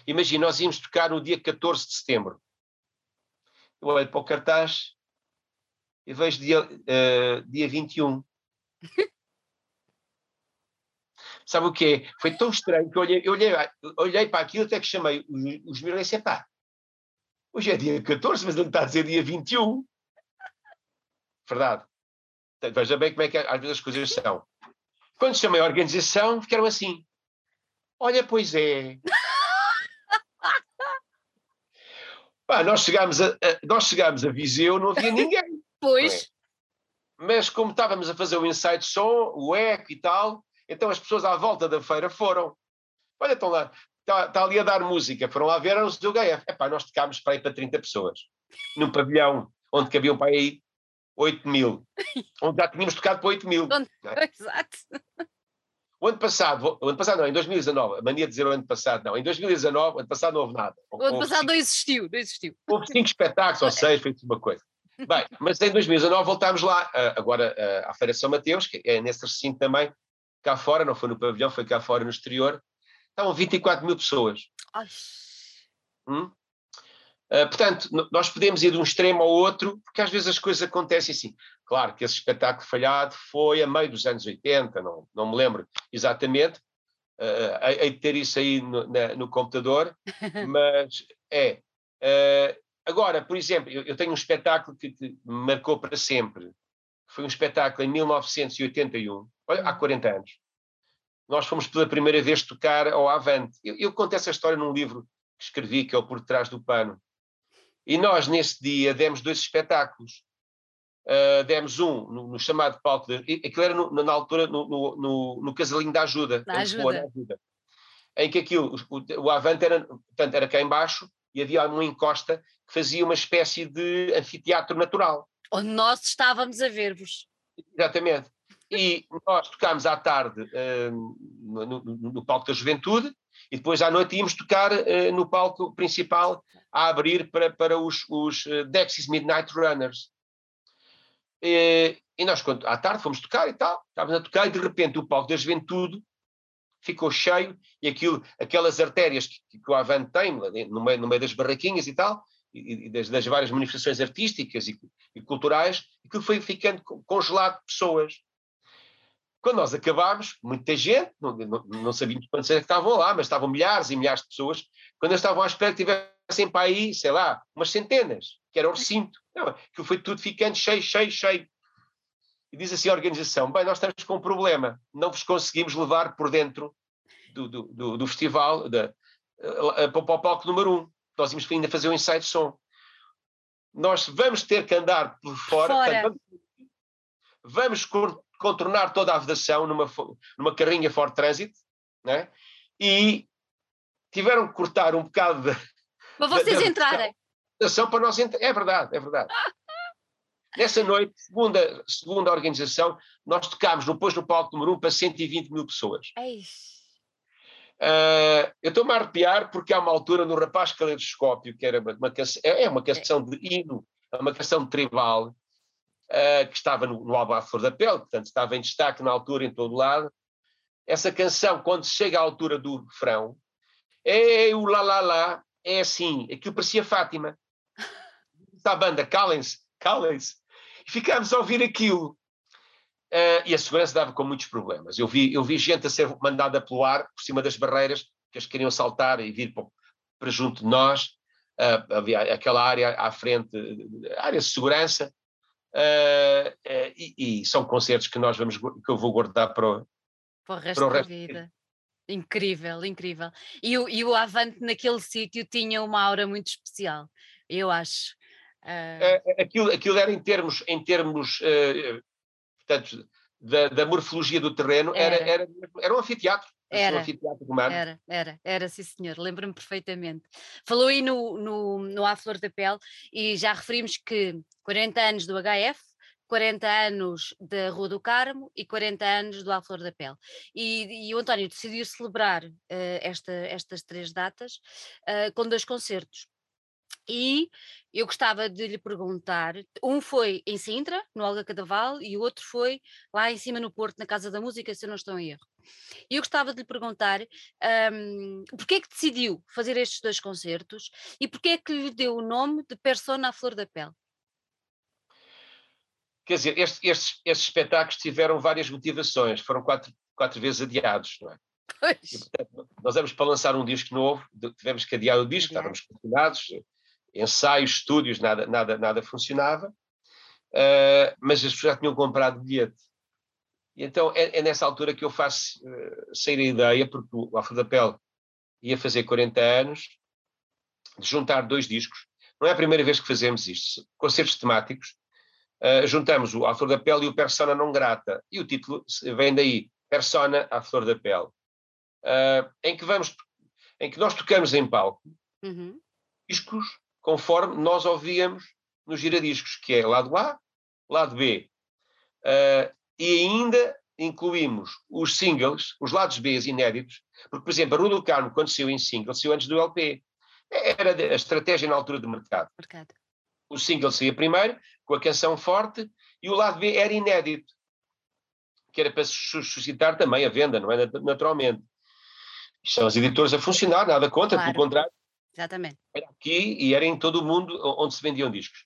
imagina, nós íamos tocar no dia 14 de setembro. Eu olho para o cartaz e vejo dia, uh, dia 21. Sabe o que é? Foi tão estranho que eu olhei, eu olhei, olhei para aquilo até que chamei os, os meus e disse, pá, hoje é dia 14, mas ele está a dizer dia 21. Verdade. Veja bem como é que às vezes as coisas são. Quando chamei a organização, ficaram assim. Olha, pois é. Pá, nós chegámos a, a, nós chegámos a Viseu, não havia ninguém. Pois. É? Mas como estávamos a fazer o insight som, o eco e tal, então as pessoas à volta da feira foram. Olha, estão lá, está, está ali a dar música, foram lá ver, eram os do HF. Epá, nós tocámos para ir para 30 pessoas, num pavilhão onde cabiam para aí 8 mil, onde já tínhamos tocado para 8 mil. É? Exato. O ano passado, o ano passado não, em 2019, a mania de dizer o ano passado, não, em 2019, o ano passado não houve nada. O ano passado cinco, não existiu, não existiu. Houve cinco espetáculos ou seis, foi uma coisa. Bem, mas em 2019 voltámos lá, agora à Feira São Mateus, que é nesse recinto também, cá fora, não foi no pavilhão, foi cá fora no exterior, estavam 24 mil pessoas. Hum? Uh, portanto, nós podemos ir de um extremo ao outro, porque às vezes as coisas acontecem assim. Claro que esse espetáculo falhado foi a meio dos anos 80, não, não me lembro exatamente, uh, hei de ter isso aí no, na, no computador, mas é. Uh, agora, por exemplo, eu, eu, tenho um espetáculo que, que me marcou para sempre. Foi um espetáculo em 1981, olha, há 40 anos. Nós fomos pela primeira vez tocar ao Avante. Eu, eu conto essa história num livro que escrevi, que é o Por Trás do Pano. E nós, nesse dia, demos dois espetáculos. Uh, demos um no, no, chamado palco, de, aquilo era no, na altura no, no, no, Casalinho da Ajuda, na ajuda. ajuda. em que aquilo, o, o Avante era, portanto, era cá embaixo e havia uma encosta que fazia uma espécie de anfiteatro natural. Onde nós estávamos a ver-vos. Exatamente. E nós tocámos à tarde uh, no, no, palco da juventude e depois à noite íamos tocar uh, no palco principal a abrir para, para os, os Dexys Midnight Runners. E, e nós, quando, à tarde, fomos tocar e tal, estávamos a tocar e de repente o palco da juventude ficou cheio e aquilo, aquelas artérias que, que o Avante tem no meio, no meio das barraquinhas e tal, e, e das, das, várias manifestações artísticas e, e culturais, aquilo foi ficando congelado de pessoas. Quando nós acabámos, muita gente, não, não, não sabíamos quantos é que estavam lá, mas estavam milhares e milhares de pessoas, quando eles estavam à espera que tivessem para aí, sei lá, umas centenas, que era o recinto. Não, que foi tudo ficando cheio, cheio, cheio. E diz assim a organização: bem, nós estamos com um problema, não vos conseguimos levar por dentro do, do, do, do festival da, para o palco número um. Nós íamos ainda fazer um ensaio de som. Nós vamos ter que andar por fora, fora. Portanto, vamos, vamos contornar toda a vedação numa, numa carrinha Ford Transit, né? e tiveram que cortar um bocado de. Para vocês da, da entrarem. Para nós É verdade, é verdade. Nessa noite, segundo a, segundo a organização, nós tocámos depois no palco número 1 para 120 mil pessoas. Uh, eu estou-me a arrepiar porque há uma altura no Rapaz Caleidoscópio, que era uma, canção, é, é uma canção de hino, é uma canção tribal, uh, que estava no, no álbum Flor da Pele, portanto estava em destaque na altura em todo lado. Essa canção, quando chega à altura do refrão, é o lá lá lá, é assim, aquilo parecia Fátima. Está a banda, calem-se, calem-se. E ficámos a ouvir aquilo. Uh, e a segurança dava com muitos problemas. Eu vi, eu vi gente a ser mandada pelo ar por cima das barreiras, que eles queriam saltar e vir para, para junto de nós. Uh, havia aquela área à frente, área de segurança, Uh, e, e, são concertos que nós vamos que eu vou guardar para o, para o resto, para o resto da vida. Incrível, incrível. E o, e o Avante naquele sítio tinha uma aura muito especial, eu acho. Uh... aquilo, aquilo era em termos, em termos portanto, da, da, morfologia do terreno, era, era, era, era um anfiteatro. Era, era, era, era, sim senhor, lembro-me perfeitamente. Falou aí no, no, no A Flor da Pele e já referimos que 40 anos do HF, 40 anos da Rua do Carmo e 40 anos do A Flor da Pele. E, e o António decidiu celebrar uh, esta, estas três datas uh, com dois concertos. E eu gostava de lhe perguntar: um foi em Sintra, no Olga Cadaval, e o outro foi lá em cima no Porto, na Casa da Música, se eu não estou em erro. E eu gostava de lhe perguntar um, porquê é que decidiu fazer estes dois concertos e porquê é que lhe deu o nome de Persona à Flor da Pele? Quer dizer, estes, estes, estes espetáculos tiveram várias motivações, foram quatro, quatro vezes adiados, não é? Pois. E, portanto, nós vamos para lançar um disco novo, tivemos que adiar o disco, estávamos confinados, ensaios, estúdios, nada, nada, nada funcionava, uh, mas as pessoas já tinham comprado bilhete. E então é, é, nessa altura que eu faço uh, sair a ideia, porque o Alfredo da Pele ia fazer 40 anos, de juntar dois discos. Não é a primeira vez que fazemos isto. Concertos temáticos, uh, juntamos o A Flor da Pele e o Persona Non Grata. E o título vem daí, Persona à Flor da Pele. Uh, em que vamos, em que nós tocamos em palco uhum. discos conforme nós ouvíamos nos giradiscos, que é lado A, lado B. Uh, e ainda incluímos os singles, os lados B inéditos, porque, por exemplo, a Rua do Carmo, quando saiu em single, saiu antes do LP. Era a estratégia na altura do mercado. mercado. O single saía primeiro, com a canção forte, e o lado B era inédito, que era para suscitar também a venda, não é? Naturalmente. São os editores a funcionar, nada contra, claro. pelo contrário. Exatamente. Era aqui e era em todo o mundo onde se vendiam discos.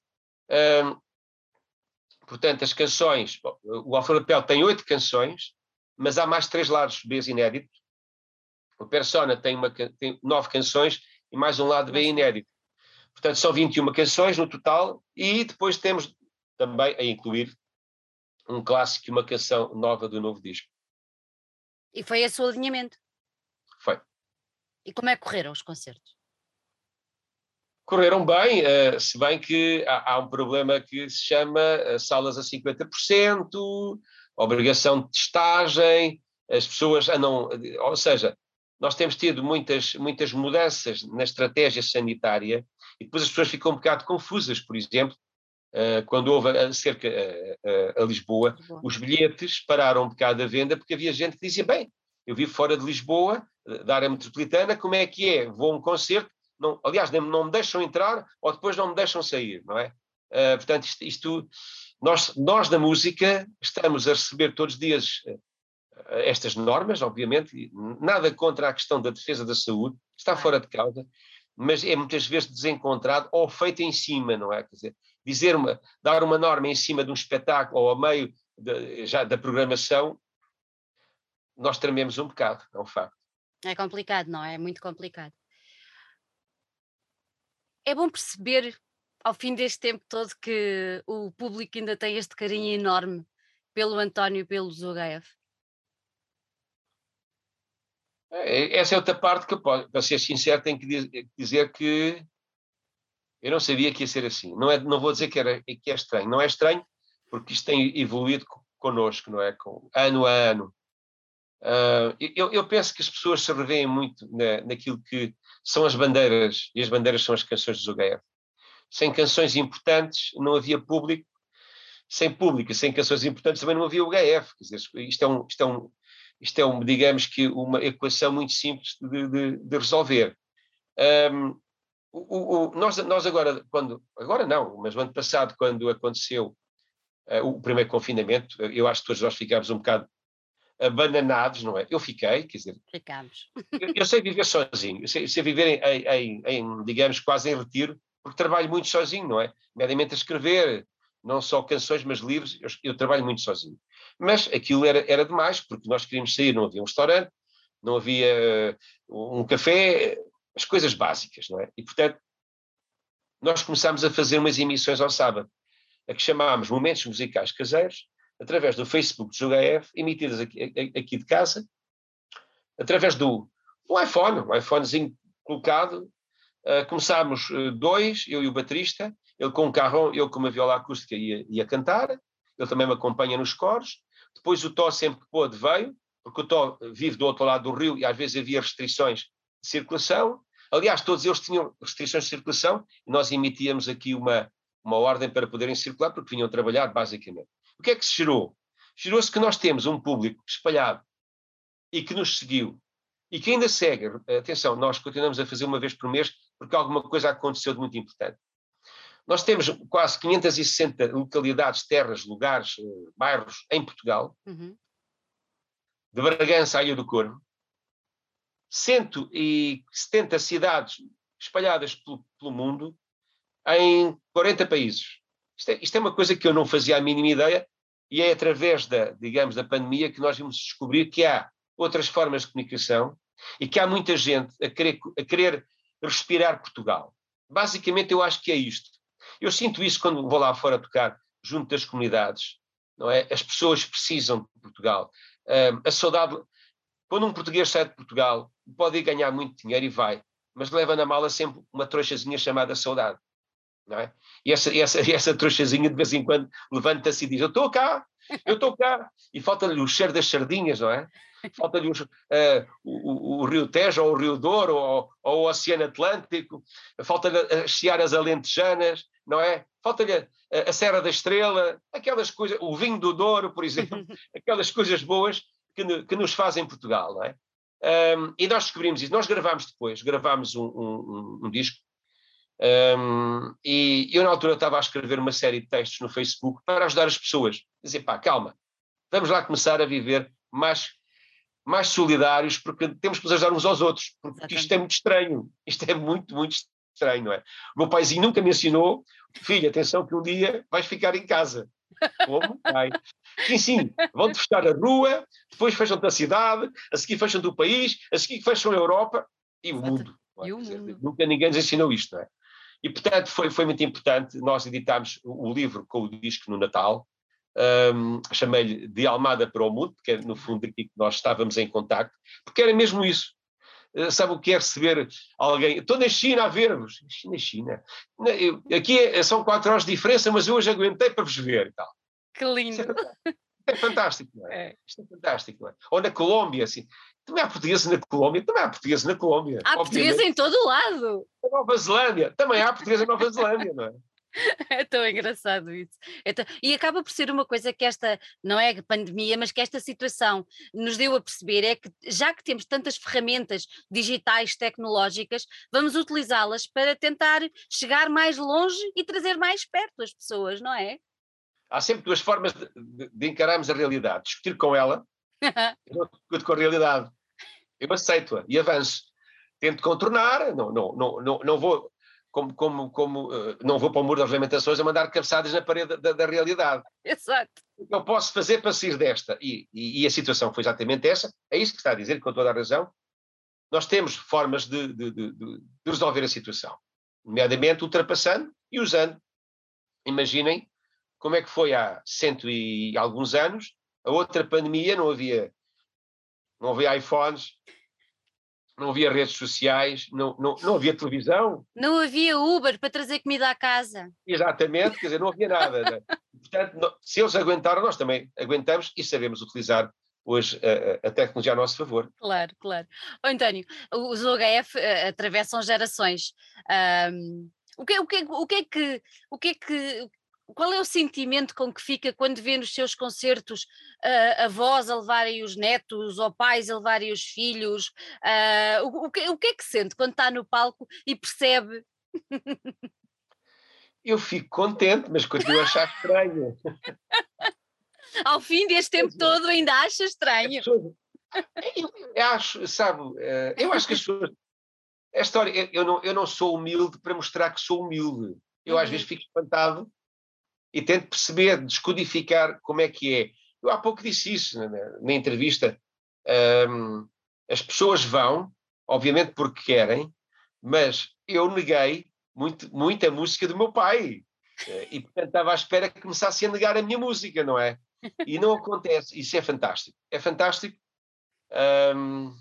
Portanto, as canções, o Alfredo Pele tem oito canções, mas há mais três lados B inéditos, O Persona tem, uma, tem nove canções e mais um lado bem inédito. Portanto, são 21 canções no total e depois temos também a incluir um clássico e uma canção nova do novo disco. E foi esse o alinhamento? Foi. E como é que correram os concertos? Correram bem, uh, se bem que há, há, um problema que se chama uh, salas a 50%, obrigação de testagem, as pessoas andam, ou seja, nós temos tido muitas, muitas mudanças na estratégia sanitária e depois as pessoas ficam um bocado confusas, por exemplo, uh, quando houve a, cerca a, a, Lisboa, Lisboa, os bilhetes pararam um bocado a venda porque havia gente que dizia, bem, eu vivo fora de Lisboa, da área metropolitana, como é que é? Vou a um concerto, não, aliás, não me deixam entrar ou depois não me deixam sair, não é? Uh, portanto, isto, isto, nós, nós da música estamos a receber todos os dias estas normas, obviamente, nada contra a questão da defesa da saúde, está fora de causa, mas é muitas vezes desencontrado ou feito em cima, não é? Quer dizer, dizer uma, dar uma norma em cima de um espetáculo ou ao meio de, já da programação, nós trememos um bocado, é um facto. É complicado, não é? É muito complicado. É bom perceber, ao fim deste tempo todo, que o público ainda tem este carinho enorme pelo António e pelo Zugaev. É, essa é outra parte que, para ser sincero, tenho que dizer que eu não sabia que ia ser assim. Não, é, não vou dizer que, era, que é estranho. Não é estranho, porque isto tem evoluído connosco, não é? Com, ano a ano. Uh, eu, eu, penso que as pessoas se revêem muito na, naquilo que são as bandeiras, e as bandeiras são as canções de Zugaev. Sem canções importantes não havia público, sem público, sem canções importantes também não havia o. Quer dizer, isto é um, isto é um, isto é, um, digamos que, uma equação muito simples de, de, de resolver. Um, o, o, nós, nós agora, quando, agora não, mas o ano passado, quando aconteceu uh, o primeiro confinamento, eu acho que todos nós ficámos um bocado abananados, não é? Eu fiquei, quer dizer. Ficámos. eu, eu, sei viver sozinho, eu sei, sei viver em, em, em, digamos, quase em retiro, porque trabalho muito sozinho, não é? Mediamente a escrever, não só canções, mas livros, eu, eu trabalho muito sozinho. Mas aquilo era, era demais, porque nós queríamos sair, não havia um restaurante, não havia uh, um café, as coisas básicas, não é? E, portanto, nós começámos a fazer umas emissões ao sábado, a que chamámos Momentos Musicais Caseiros, através do Facebook do UHF, emitidas aqui, aqui de casa, através do, do iPhone, um iPhonezinho colocado. Uh, começámos uh, dois, eu e o baterista, ele com um carro, eu com uma viola acústica ia, ia cantar, ele também me acompanha nos coros, depois o Tó sempre que pôde veio, porque o Tó vive do outro lado do rio e às vezes havia restrições de circulação. Aliás, todos eles tinham restrições de circulação e nós emitíamos aqui uma, uma ordem para poderem circular porque vinham trabalhar, basicamente. O que é que se gerou? Gerou-se que nós temos um público espalhado e que nos seguiu e que ainda segue. Atenção, nós continuamos a fazer uma vez por mês porque alguma coisa aconteceu de muito importante. Nós temos quase 560 localidades, terras, lugares, eh, bairros em Portugal, uhum. de Bragança à Ilha do Corvo, 170 cidades espalhadas pelo, pelo mundo em 40 países. Isto é, isto é, uma coisa que eu não fazia a mínima ideia e é através da, digamos, da pandemia que nós vimos descobrir que há outras formas de comunicação e que há muita gente a querer, a querer respirar Portugal. Basicamente, eu acho que é isto. Eu sinto isso quando vou lá fora tocar junto das comunidades, não é? As pessoas precisam de Portugal. Uh, a saudade, quando um português sai de Portugal, pode ir ganhar muito dinheiro e vai, mas leva na mala sempre uma trouxazinha chamada saudade, é? E essa, essa, essa trouxazinha de vez em quando levanta-se e diz: Eu estou cá, eu estou cá, e falta-lhe o cheiro das sardinhas, não é? falta-lhe uh, o, o, Rio Tejo, ou o Rio Douro, ou, ou o Oceano Atlântico, falta-lhe as Searas Alentejanas, não é? Falta-lhe a, a, Serra da Estrela, aquelas coisas, o vinho do Douro, por exemplo, aquelas coisas boas que, que nos fazem Portugal, não é? Um, e nós descobrimos isso. Nós gravámos depois, gravámos um, um, um disco, um, e eu na altura estava a escrever uma série de textos no Facebook para ajudar as pessoas. Dizer, pá, calma, vamos lá começar a viver mais mais solidários, porque temos que nos ajudar uns aos outros, porque isto é muito estranho, isto é muito, muito estranho, não é? O meu paizinho nunca me ensinou, filho, atenção que um dia vais ficar em casa. Como? Vai. Sim, sim, vão-te fechar a rua, depois fecham-te a cidade, a seguir fecham-te o país, a seguir fecham a Europa e o mundo. E o mundo. Nunca ninguém nos ensinou isto, não é? E, portanto, foi, foi muito importante. Nós editámos o, livro com o disco no Natal, um, chamei-lhe De Almada para o Mundo, porque é no fundo aqui que nós estávamos em contacto, porque era mesmo isso. Uh, sabe o que é receber alguém? Estou na China a ver-vos. Na China. aqui é, são quatro horas de diferença, mas eu hoje aguentei para vos ver e tal. Que lindo! É fantástico, não é? é? Isto é fantástico, não é? Ou na Colômbia, assim. Também há portugueses na Colômbia, também há portugueses na Colômbia. Há portugueses em todo o lado. Na Nova Zelândia, também há portugueses na Nova Zelândia, não é? É tão engraçado isso. É tão... E acaba por ser uma coisa que esta, não é pandemia, mas que esta situação nos deu a perceber é que já que temos tantas ferramentas digitais, tecnológicas, vamos utilizá-las para tentar chegar mais longe e trazer mais perto as pessoas, não é? Há sempre duas formas de, de, encararmos a realidade: discutir com ela, eu não discuto com a realidade. Eu aceito-a e avanço. Tento contornar, não, não, não, não, não vou como, como, como uh, não vou para o muro das lamentações a mandar cabeçadas na parede da, da realidade. Exato. O que eu posso fazer para sair desta? E, e, e, a situação foi exatamente essa, é isso que está a dizer, com toda a razão. Nós temos formas de, de, de, de resolver a situação, nomeadamente ultrapassando e usando. Imaginem como é que foi há cento e alguns anos, a outra pandemia, não havia, não havia iPhones, não havia redes sociais, não, não, não havia televisão. Não havia Uber para trazer comida à casa. Exatamente, quer dizer, não havia nada. Né? Portanto, não, se eles aguentaram, nós também aguentamos e sabemos utilizar hoje a, a, tecnologia a nosso favor. Claro, claro. Oh, António, os OHF uh, eh, atravessam gerações. Um, o que, o, que, o, que é que, o que é que qual é o sentimento com que fica quando vê nos seus concertos uh, avós a levarem os netos ou pais a levarem os filhos? Uh, o, o, que, o que é que sente quando está no palco e percebe? Eu fico contente, mas continuo a achar estranho. Ao fim deste tempo todo ainda acha estranho. Eu acho, sabe, eh, eu acho que as pessoas. A história, eu não, eu não sou humilde para mostrar que sou humilde. Eu às uhum. vezes fico espantado e tento perceber, descodificar como é que é. Eu há pouco disse isso na, na entrevista. Um, as pessoas vão, obviamente porque querem, mas eu neguei muito, muita música do meu pai. Eh, e portanto estava à espera que começasse a negar a minha música, não é? E não acontece. Isso é fantástico. É fantástico. Um,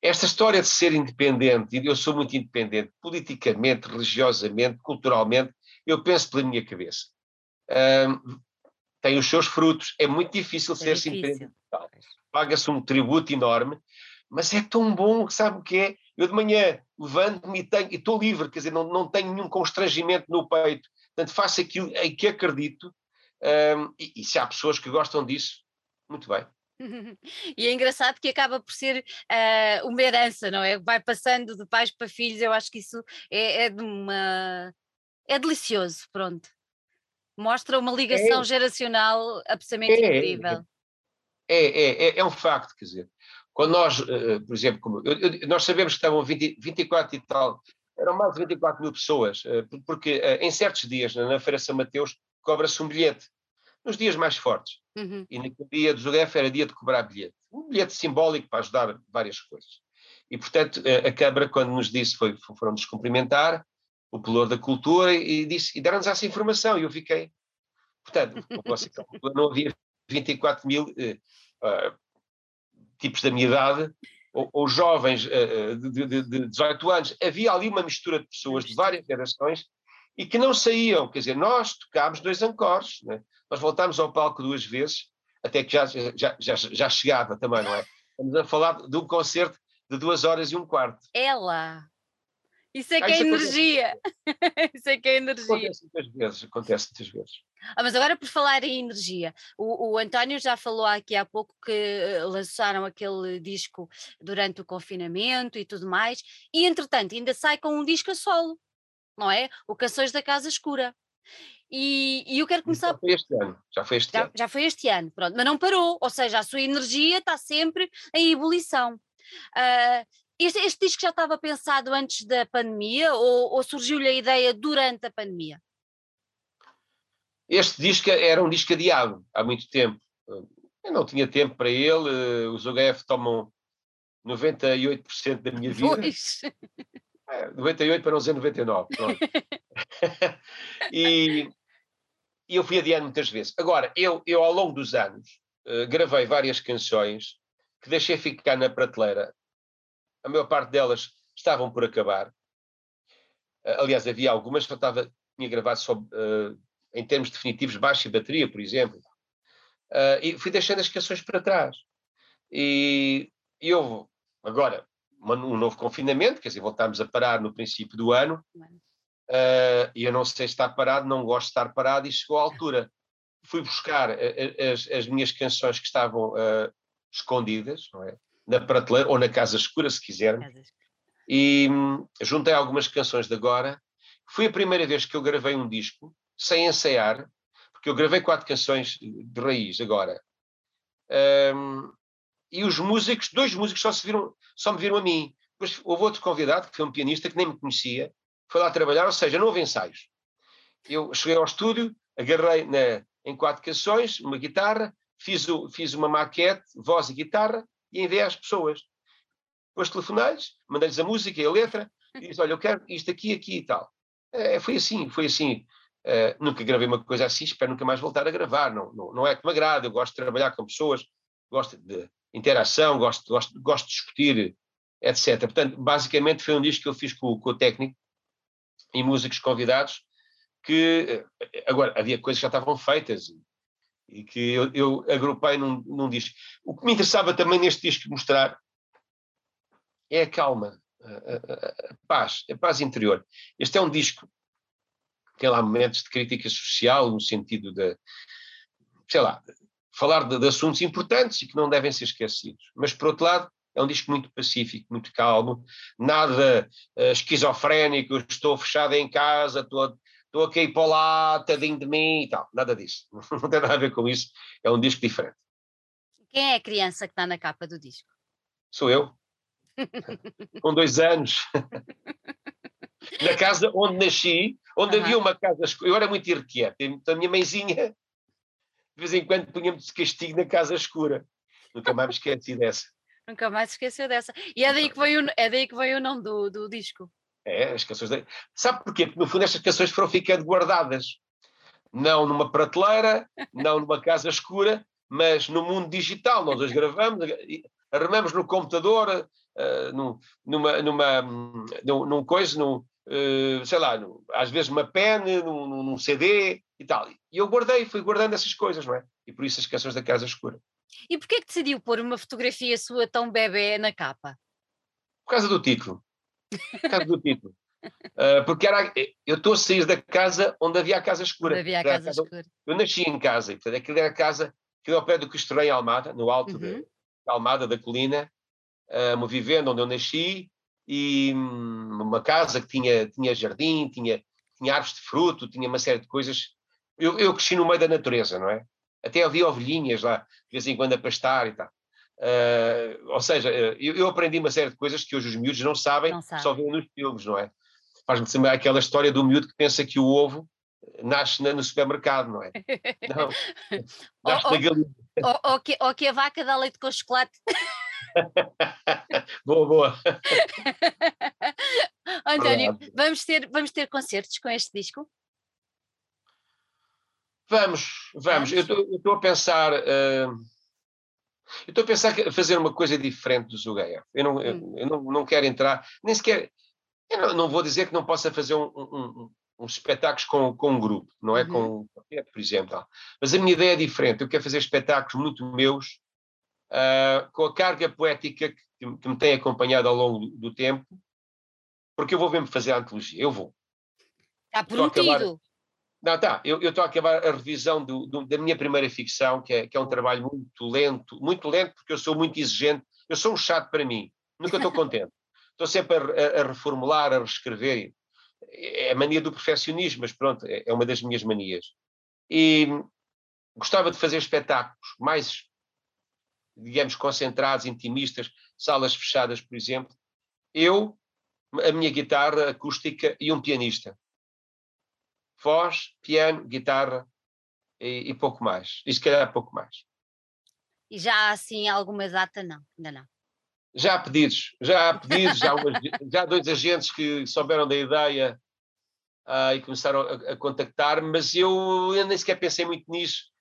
esta história de ser independente, e eu sou muito independente, politicamente, religiosamente, culturalmente, eu penso pela minha cabeça. Um, tem os seus frutos, é muito difícil é ser-se independente. Paga-se um tributo enorme, mas é tão bom, sabe o que é? Eu de manhã levanto-me e, tenho, e estou livre, quer dizer, não, não tenho nenhum constrangimento no peito, portanto faço aquilo em que acredito, um, e, e se há pessoas que gostam disso, muito bem. E é engraçado que acaba por ser uh, uma herança, não é? Vai passando de pais para filhos, eu acho que isso é, é de uma é delicioso, pronto. Mostra uma ligação é. geracional absolutamente é, incrível. É, é, é, é, um facto, quer dizer, quando nós, uh, por exemplo, como, eu, eu, nós sabemos que estavam 20, 24 e tal, eram mais de 24 mil pessoas, uh, porque em certos dias, na, Feira São Mateus, cobra-se um bilhete, nos dias mais fortes. Uhum. E naquele dia do Jogaf era dia de cobrar bilhete. Um bilhete simbólico para ajudar várias coisas. E, portanto, a Câmara, quando nos disse, foi, foram-nos cumprimentar, o pelour da cultura e, disse, e deram-nos essa informação e eu fiquei. Portanto, não havia 24 mil uh, tipos da minha idade ou, ou jovens uh, de, de, de 18 anos. Havia ali uma mistura de pessoas de várias gerações e que não saíam. Quer dizer, nós tocámos dois ancores, né? nós voltámos ao palco duas vezes, até que já, já, já, já chegava também, não é? Estamos a falar de um concerto de duas horas e um quarto. Ela! Isso é que ah, é energia. isso é que é energia. Acontece muitas vezes, acontece muitas vezes. Ah, mas agora por falar em energia, o, o, António já falou aqui há pouco que eh, lançaram aquele disco durante o confinamento e tudo mais, e entretanto ainda sai com um disco a solo, não é? O Canções da Casa Escura. E, e eu quero começar. Já foi este ano, já foi este já, ano. Já foi este ano, pronto, mas não parou, ou seja, a sua energia está sempre em ebulição. Uh, este, este disco já estava pensado antes da pandemia ou, ou surgiu-lhe a ideia durante a pandemia? este disco era um disco adiado há muito tempo. Eu não tinha tempo para ele, os UGF tomam 98% da minha vida. Pois. É, 98 para não dizer 99. e, e eu fui adiando muitas vezes. Agora, eu, eu ao longo dos anos uh, gravei várias canções que deixei ficar na prateleira. A maior parte delas estavam por acabar. Uh, aliás, havia algumas que eu estava, tinha gravado só uh, em termos definitivos baixo e bateria, por exemplo. e fui deixando as canções para trás. E, e houve, agora, um novo confinamento, quer dizer, voltámos a parar no princípio do ano, uh, e eu não sei estar parado, não gosto de estar parado, e chegou à altura. Fui buscar as, as minhas canções que estavam uh, escondidas, não é? Na prateleira, ou na casa escura, se quisermos, e hum, juntei algumas canções de agora. Foi a primeira vez que eu gravei um disco, sem ensaiar, porque eu gravei quatro canções de raiz agora. Um, e os músicos, dois músicos só, se viram, só me viram a mim. Depois houve outro convidado, que foi um pianista que nem me conhecia, foi lá trabalhar, ou seja, não houve ensaios. Eu cheguei ao estúdio, agarrei na, em quatro canções, uma guitarra, fiz, o, fiz uma maquete, voz e guitarra, e enviei às pessoas. Depois telefonei-lhes, mandei-lhes a música e a letra, e disse, olha, eu quero isto aqui, aqui e tal. É, foi assim, foi assim. Uh, nunca gravei uma coisa assim, espero nunca mais voltar a gravar. Não, não, não é que me agrada, eu gosto de trabalhar com pessoas, gosto de interação, gosto, gosto, gosto de discutir, etc. Portanto, basicamente foi um disco que eu fiz com, com o técnico e músicos convidados, que eh, agora havia coisas que já estavam feitas e, que eu, eu agrupei num, num, disco. O que me interessava também neste disco mostrar é a calma, a, a, a paz, a paz interior. Este é um disco tem lá momentos de crítica social, no sentido de, sei lá, falar de, de, assuntos importantes e que não devem ser esquecidos. Mas, por outro lado, é um disco muito pacífico, muito calmo, nada uh, esquizofrénico, estou fechado em casa, estou, estou aqui para lá, tadinho de mim e tal. Nada disso. Não tem nada a ver com isso. É um disco diferente. Quem é a criança que está na capa do disco? Sou eu. com dois anos. na casa onde nasci, onde uhum. havia uma casa. Eu era muito irrequieto. Então a minha mãezinha de vez em quando punha-me de castigo na casa escura. Nunca mais me esqueci dessa. Nunca mais esqueceu dessa. E é daí que veio, é daí que veio o nome do, do disco. É, as canções. De... Sabe porquê? Porque no fundo estas canções foram ficando guardadas. Não numa prateleira, não numa casa escura, mas no mundo digital. Nós as gravamos, arrumamos no computador, uh, num, numa, numa, num, num coisa, num, uh, sei lá, num, às vezes uma pen, num, num CD, e tal. E eu guardei, fui guardando essas coisas, não é? E por isso as canções da Casa Escura. E porquê que decidiu pôr uma fotografia sua tão bebê na capa? Por causa do título. Por causa do título. Uh, porque era, eu estou a sair da casa onde havia a Casa Escura. Onde havia a casa, casa, Escura. Eu nasci em casa, e portanto aquilo era a casa que ao pé do Cristo em Almada, no alto uhum. de, Almada da colina, uh, uma vivenda onde eu nasci, e hum, uma casa que tinha, tinha jardim, tinha, tinha árvores de fruto, tinha uma série de coisas eu, eu cresci no meio da natureza, não é? Até havia ovelhinhas lá, de vez em quando a pastar e tal. Uh, ou seja, eu, eu, aprendi uma série de coisas que hoje os miúdos não sabem, não só veem nos filmes, não é? Faz-me lembrar aquela história do miúdo que pensa que o ovo nasce no supermercado, não é? Não, nasce ou, na galinha. Ou, ou, que, ou que a vaca dá leite com chocolate. boa, boa. António, vamos ter, vamos ter concertos com este disco? Vamos, vamos. Eu estou a pensar. Uh, eu estou a pensar fazer uma coisa diferente do Zugaia. Eu, não, hum. eu não, não quero entrar, nem sequer. Eu não, não vou dizer que não possa fazer um, um, um espetáculos com, com um grupo, não é? Uhum. Com, por exemplo. Mas a minha ideia é diferente. Eu quero fazer espetáculos muito meus, uh, com a carga poética que, que, me tem acompanhado ao longo do, do tempo, porque eu vou mesmo fazer a antologia. Eu vou. Está prometido. Não, tá. Eu estou a acabar a revisão do, do, da minha primeira ficção, que é, que é um trabalho muito lento, muito lento, porque eu sou muito exigente. Eu sou um chato para mim. Nunca estou contente. Estou sempre a, a, reformular, a reescrever. É a mania do perfeccionismo, mas pronto, é, é uma das minhas manias. E gostava de fazer espetáculos mais, digamos, concentrados, intimistas, salas fechadas, por exemplo. Eu, a minha guitarra acústica e um pianista voz, piano, guitarra, e, e pouco mais. E se calhar pouco mais. E já assim alguma data? Não, ainda não. Já há pedidos, já há pedidos, já, há umas, já há dois agentes que souberam da ideia uh, e começaram a, a contactar, mas eu, eu nem sequer pensei muito nisso.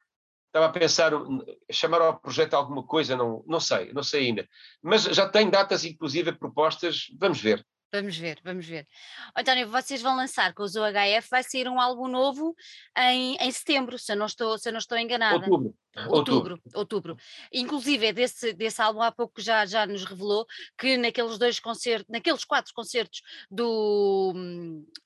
Estava a pensar, chamar ao projeto alguma coisa, não, não sei, não sei ainda. Mas já tenho datas, inclusive, propostas, vamos ver. Vamos ver, vamos ver. António, vocês vão lançar com os UHF, vai sair um álbum novo em, em setembro, se eu não estou, se não estou enganada. Outubro. Outubro, outubro. Inclusive, é desse, desse álbum há pouco já, já nos revelou que naqueles dois concertos, naqueles quatro concertos do,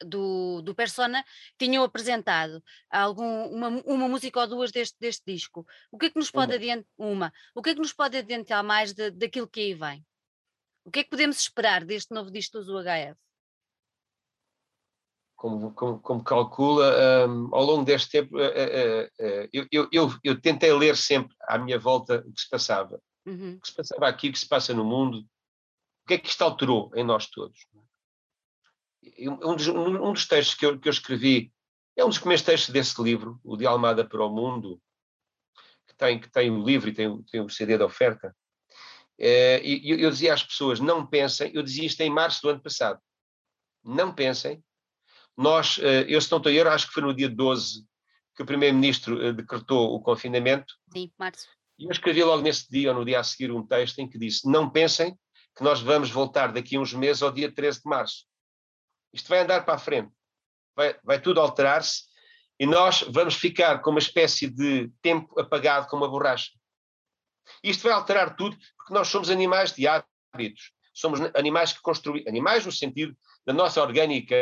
do, do Persona, tinham apresentado algum, uma, uma música ou duas deste, deste disco. O que é que nos pode adiantar? Uma. O que é que nos pode adiantar mais de, daquilo que aí vem? O que é que podemos esperar deste novo disco do UHF? Como, como, como calcula, um, ao longo deste tempo, uh, uh, uh, eu, eu, eu, tentei ler sempre à minha volta o que se passava. Uhum. O que se passava aqui, o que se passa no mundo, o que é que isto alterou em nós todos. Um dos, um dos textos que eu, que eu escrevi é um dos primeiros textos desse livro, o de Almada para o Mundo, que tem, que tem o livro e tem, tem o CD de oferta. Eh, e eu dizia às pessoas: não pensem, eu dizia isto em março do ano passado, não pensem. Nós, eh, eu se não estou a acho que foi no dia 12 que o Primeiro-Ministro eh, decretou o confinamento. Sim, março. E eu escrevi logo nesse dia ou no dia a seguir um texto em que disse: não pensem que nós vamos voltar daqui a uns meses ao dia 13 de março. Isto vai andar para a frente, vai, vai tudo alterar-se e nós vamos ficar com uma espécie de tempo apagado como uma borracha. Isto vai alterar tudo, porque nós somos animais de hábitos. Somos animais que construem, animais no sentido da nossa orgânica,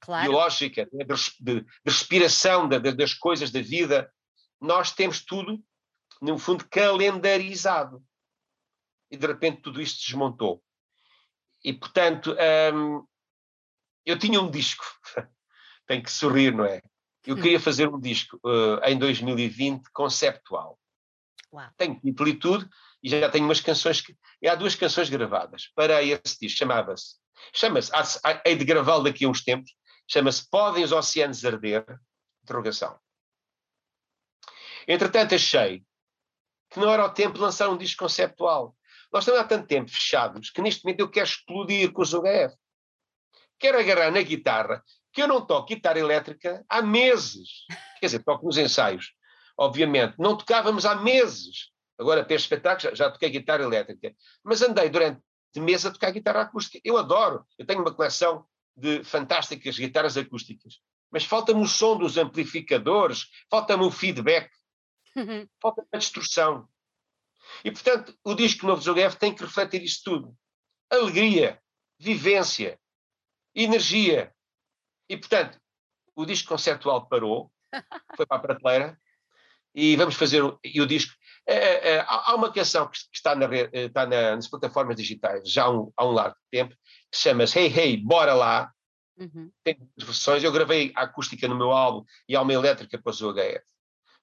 claro. biológica, de, de, de respiração de, das coisas da vida. Nós temos tudo, no fundo, calendarizado. E de repente tudo isto desmontou. E portanto, hum, eu tinha um disco, tem que sorrir, não é? Eu hum. queria fazer um disco uh, em 2020 conceptual. Uau. Tenho título e tudo, e já tenho umas canções que. Há duas canções gravadas para esse disco, chamava-se. Chama-se, hei de gravá-lo daqui a uns tempos, chama-se Podem os Oceanos Arder? Interrogação. Entretanto, achei que não era o tempo de lançar um disco conceptual. Nós estamos há tanto tempo fechados que neste momento eu quero explodir com os UHF. Quero agarrar na guitarra, que eu não toco guitarra elétrica há meses. Quer dizer, toco nos ensaios, obviamente. Não tocávamos há meses. Agora, para espetáculos, já, já toquei guitarra elétrica. Mas andei durante meses a tocar guitarra acústica. Eu adoro. Eu tenho uma coleção de fantásticas guitarras acústicas. Mas falta-me o som dos amplificadores, falta-me o feedback, uhum. falta-me a distorção. E, portanto, o disco novo Zogef tem que refletir isso tudo. Alegria, vivência, energia. E, portanto, o disco conceptual parou, foi para a prateleira, e vamos fazer o, e o disco. É, é, é há uma canção que está, na, está na, nas plataformas digitais já há um, há um largo tempo, que chama-se Hey Hey, Bora Lá. Uhum. Tem versões, eu gravei a acústica no meu álbum e há uma elétrica para o UHF.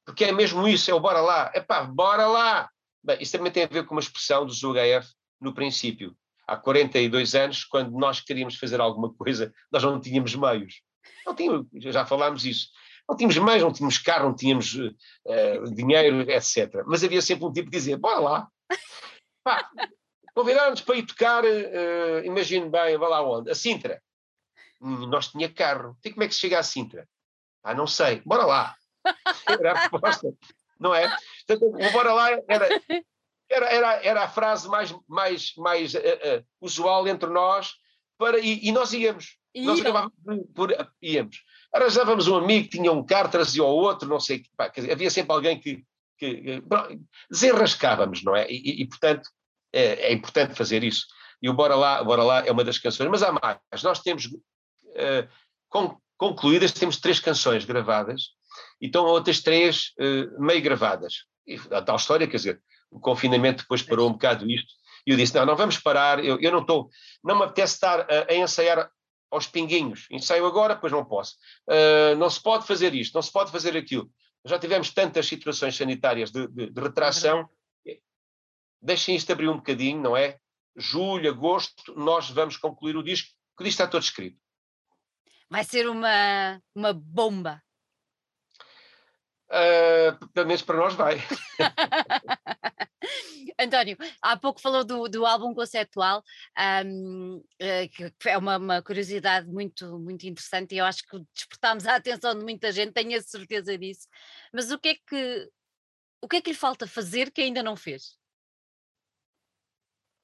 Porque é mesmo isso, é o Bora Lá. Epá, bora lá! Bem, isso também tem a ver com uma expressão do UHF no princípio. Há 42 anos, quando nós queríamos fazer alguma coisa, nós não tínhamos meios. Não tínhamos, já falámos isso. Não tínhamos meios, não tínhamos carro, não tínhamos uh, dinheiro, etc. Mas havia sempre um tipo que dizia: bora lá. Convidaram-nos para ir tocar, uh, imagino bem, vá lá onde? A Sintra. Nós tinha carro. E como é que se chega a Sintra? Ah, não sei. Bora lá. Era a resposta. Não é? Portanto, o bora lá era, era, era, era a frase mais, mais, mais uh, uh, usual entre nós para, e, e nós íamos. Nós acabávamos por, por, íamos arranjávamos um amigo que tinha um carro, trazia o outro, não sei, pá, dizer, havia sempre alguém que, que, que desenrascávamos, não é? E, e portanto, é, é, importante fazer isso. E o Bora Lá, Bora Lá é uma das canções, mas há mais. Nós temos, uh, con concluídas, temos três canções gravadas e estão outras três uh, meio gravadas. E a tal história, quer dizer, o confinamento depois parou um bocado isto, e eu disse, não, não vamos parar, eu, eu não estou, não me apetece estar a, a ensaiar aos pinguinhos. Ensaio agora, pois não posso. Uh, não se pode fazer isto, não se pode fazer aquilo. Já tivemos tantas situações sanitárias de, de, de retração. Deixem isto abrir um bocadinho, não é? Julho, agosto, nós vamos concluir o disco, que o disco está todo escrito. Vai ser uma, uma bomba. Uh, pelo menos para nós vai. António, há pouco falou do, do álbum conceptual, um, eh, que é uma, uma, curiosidade muito, muito interessante e eu acho que despertámos a atenção de muita gente, tenho a certeza disso. Mas o que é que o que é que lhe falta fazer que ainda não fez?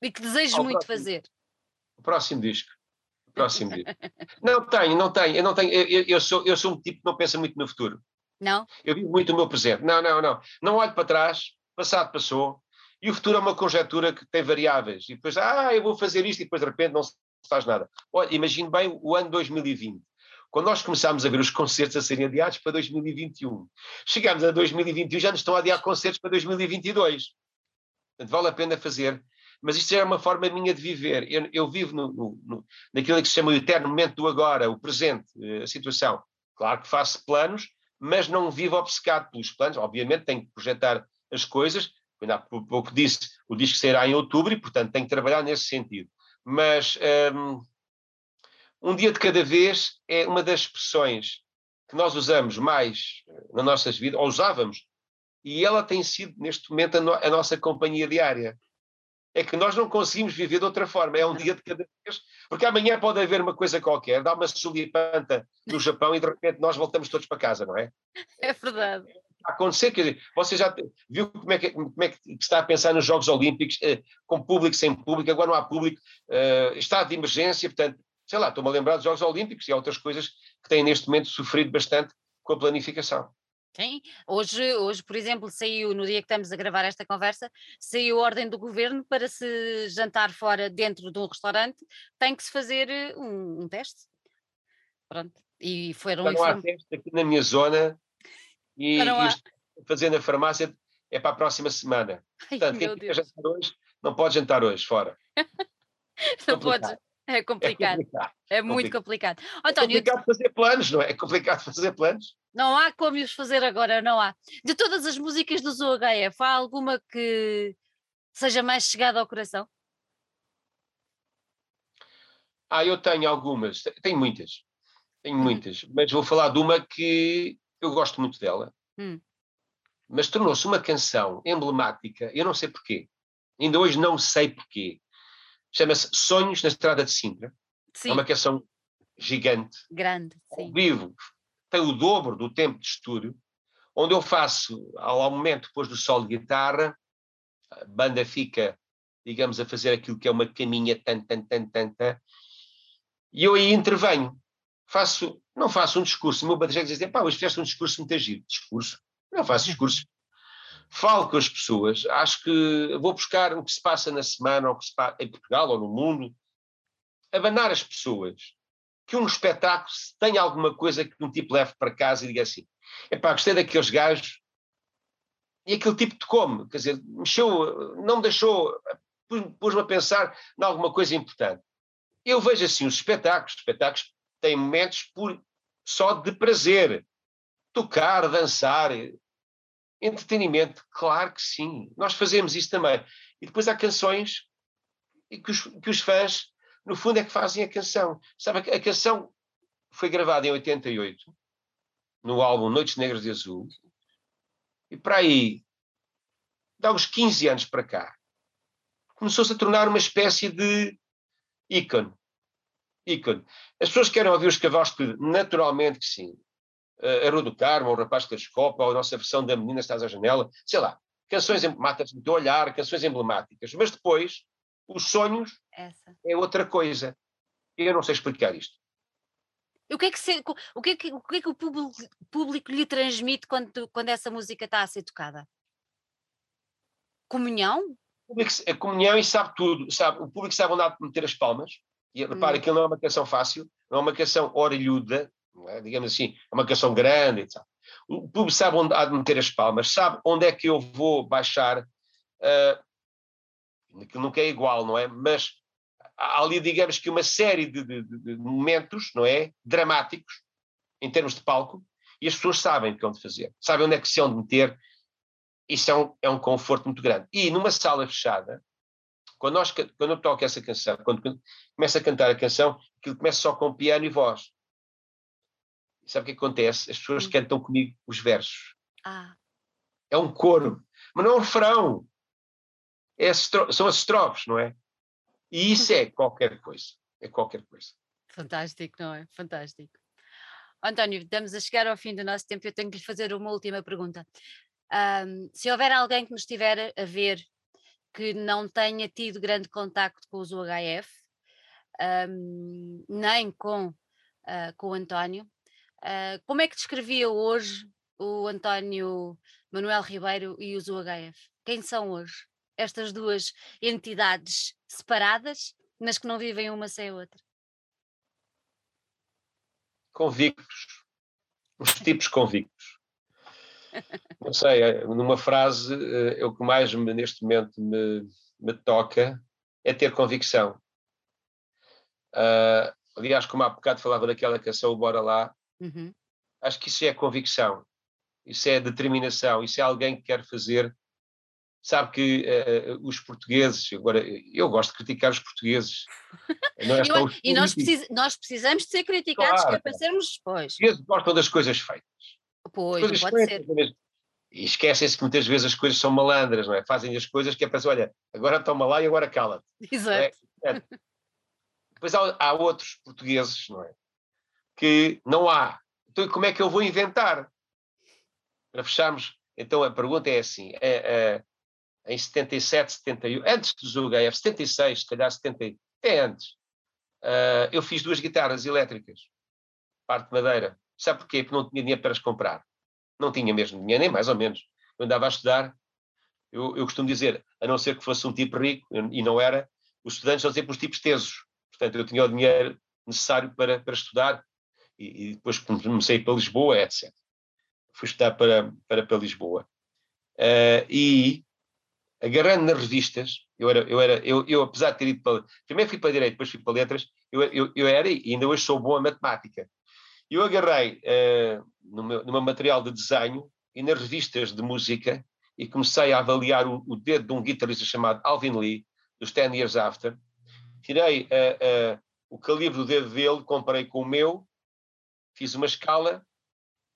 E que desejo muito próximo, fazer? O próximo disco. O próximo disco. Não tenho, não tenho, eu não tenho, eu, eu, sou, eu sou um tipo que não pensa muito no futuro. Não? Eu vivo muito o meu presente. Não, não, não. Não olho para trás, passado passou, e o futuro é uma conjetura que tem variáveis. E depois, ah, eu vou fazer isto, e depois de repente não se faz nada. Olha, imagine bem o ano 2020. Quando nós começámos a ver os concertos a serem adiados para 2021, chegámos a 2021 já nos estão a adiar concertos para 2022. Portanto, vale a pena fazer. Mas isto já é uma forma minha de viver. Eu, eu vivo no, no, no, naquilo que se chama o eterno momento do agora, o presente, eh, a situação. Claro que faço planos, mas não vivo obcecado pelos planos. Obviamente tenho que projetar as coisas. Ainda há pouco disse, o disco sairá em outubro e, portanto, tenho que trabalhar nesse sentido. Mas um, um dia de cada vez é uma das expressões que nós usamos mais eh, nas nossas vidas, ou usávamos, e ela tem sido, neste momento, a, no, a nossa companhia diária é que nós não conseguimos viver de outra forma, é um dia de cada vez, porque amanhã pode haver uma coisa qualquer, dá uma sulipanta no Japão e de repente nós voltamos todos para casa, não é? É verdade. Acontecer, quer dizer, você já viu como é que, como é que está a pensar nos Jogos Olímpicos, eh, com público, sem público, agora não há público, eh, estado de emergência, portanto, sei lá, estou-me a lembrar dos Jogos Olímpicos e há outras coisas que têm neste momento sofrido bastante com a planificação. Sim, hoje, hoje, por exemplo, saiu, no dia que estamos a gravar esta conversa, saiu a ordem do governo para se jantar fora dentro de um restaurante, tem que se fazer eh, um, um teste. Pronto. E foram não inform... há teste aqui na minha zona e há... isto fazendo a farmácia é para a próxima semana. Ai, Portanto, quem quer jantar hoje, não pode jantar hoje fora. não pode. É complicado. É, complicado. é muito complicado. complicado. É António, é complicado fazer planos, não é? É complicado fazer planos. Não há como os fazer agora, não há. De todas as músicas do ZooHF, há alguma que seja mais chegada ao coração? Ah, eu tenho algumas, tenho muitas, tenho uhum. muitas, mas vou falar de uma que eu gosto muito dela, hum. mas tornou-se uma canção emblemática, eu não sei porquê, ainda hoje não sei porquê. Chama-se Sonhos na Estrada de Sintra. Sim. É uma canção gigante. Grande, sim. Vivo, tem o dobro do tempo de estúdio, onde eu faço, ao momento depois do solo de guitarra, a banda fica, digamos, a fazer aquilo que é uma caminha tan, tan, tan, tan, tan, e eu aí intervenho. Faço, não faço um discurso, o meu baterista diz, pá, hoje fizeste um discurso muito agir. Discurso? Não faço discurso. Falo com as pessoas, acho que vou buscar o que se passa na semana, ou o que se passa em Portugal ou no mundo, abanar as pessoas que um espetáculo tenha alguma coisa que um tipo leve para casa e diga assim: epá, gostei daqueles gajos e aquele tipo de come, quer dizer, mexeu, não me deixou, pôs-me a pensar em alguma coisa importante. Eu vejo assim os espetáculos, os espetáculos têm momentos por, só de prazer, tocar, dançar, entretenimento, claro que sim, nós fazemos isso também. E depois há canções que os, que os fãs no fundo é que fazem a canção. Sabe, a canção foi gravada em 88, no álbum Noites Negras de Azul, e para aí, dá uns 15 anos para cá, começou-se a tornar uma espécie de ícone. Ícone. As pessoas querem ouvir os cavalos de naturalmente que sim. A Rua do Carmo, o Rapaz que Escopa, ou a nossa versão da Menina Estás à Janela, sei lá, canções emblemáticas do olhar, canções emblemáticas. Mas depois, os sonhos Essa. é outra coisa. Eu não sei explicar isto. O que é que, se, o, que, é que, o, que, é que o público, público lhe transmite quando, quando essa música está a ser tocada? Comunhão? O público, a comunhão e sabe tudo. Sabe, o público sabe onde há de meter as palmas. E repara, hum. aquilo não é uma canção fácil, não é uma canção orelhuda, é? digamos assim, é uma canção grande e tal. O público sabe onde há de meter as palmas, sabe onde é que eu vou baixar uh, aquilo nunca é igual, não é? Mas há ali, digamos que, uma série de, de, de momentos, não é? Dramáticos, em termos de palco, e as pessoas sabem o que é de fazer, sabem onde é que se hão de meter. Isso é um, é um conforto muito grande. E numa sala fechada, quando, nós, quando eu toco essa canção, quando, quando começo a cantar a canção, aquilo começa só com piano e voz. E sabe o que acontece? As pessoas hum. cantam comigo os versos. Ah. É um coro, mas não é um refrão. É são as estrofes, não é? E isso é qualquer coisa. É qualquer coisa. Fantástico, não é? Fantástico. António, estamos a chegar ao fim do nosso tempo. Eu tenho que lhe fazer uma última pergunta. Um, se houver alguém que nos estiver a ver que não tenha tido grande contacto com os UHF, um, nem com, uh, com o António, uh, como é que descrevia hoje o António Manuel Ribeiro e os UHF? Quem são hoje? Estas duas entidades separadas, mas que não vivem uma sem a outra? Convictos. Os tipos convictos. Não sei, é, numa frase, é o que mais me, neste momento me, me toca é ter convicção. Uh, aliás, como há bocado falava daquela canção Bora Lá, uhum. acho que isso é convicção, isso é determinação, isso é alguém que quer fazer. Sabe que uh, os portugueses, agora eu gosto de criticar os portugueses. Não é os e nós, precis, nós, precisamos de ser criticados claro, para sermos depois. Os portugueses gostam das coisas feitas. Pois, coisas pode ser. E esquecem-se que muitas vezes as coisas são malandras, não é? Fazem as coisas que é para dizer, olha, agora toma lá e agora cala-te. Exato. É? É. Depois há, há, outros portugueses, não é? Que não há. Então, como é que eu vou inventar? Para fecharmos, então a pergunta é assim: é, é, em 77, 71, antes do ZUGF, 76, se calhar 70, até antes, uh, eu fiz duas guitarras elétricas, parte de madeira. Sabe porquê? Porque não tinha dinheiro para as comprar. Não tinha mesmo dinheiro, nem mais ou menos. Eu andava a estudar, eu, eu costumo dizer, a não ser que fosse um tipo rico, e não era, os estudantes são sempre os tipos tesos. Portanto, eu tinha o dinheiro necessário para, para estudar e, e depois comecei para Lisboa, etc. Fui estudar para, para, para Lisboa. Uh, e agarrando nas revistas, eu era, eu era, eu, eu apesar de ter ido para, primeiro fui para Direito, depois fui para Letras, eu, eu, eu era, e ainda hoje sou bom a matemática. Eu agarrei uh, no, meu, no meu material de desenho e nas revistas de música e comecei a avaliar o, o dedo de um guitarrista chamado Alvin Lee, dos Ten Years After, tirei uh, uh, o calibre do dedo dele, comparei com o meu, fiz uma escala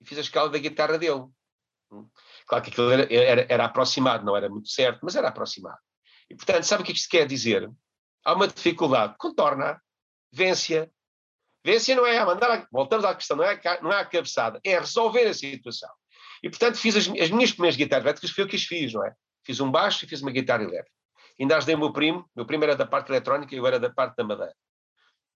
e fiz a escala da guitarra dele. Claro que aquilo era, era, era, aproximado, não era muito certo, mas era aproximado. E, portanto, sabe o que isto quer dizer? Há uma dificuldade, contorna, vence-a. Vence não é a mandar, voltamos à questão, não é, não é a cabeçada, é resolver a situação. E, portanto, fiz as, as minhas primeiras guitarras elétricas, foi o que as fiz, não é? Fiz um baixo e fiz uma guitarra elétrica. Ainda ajudei o meu primo, meu primo era da parte eletrónica e eu era da parte da madeira.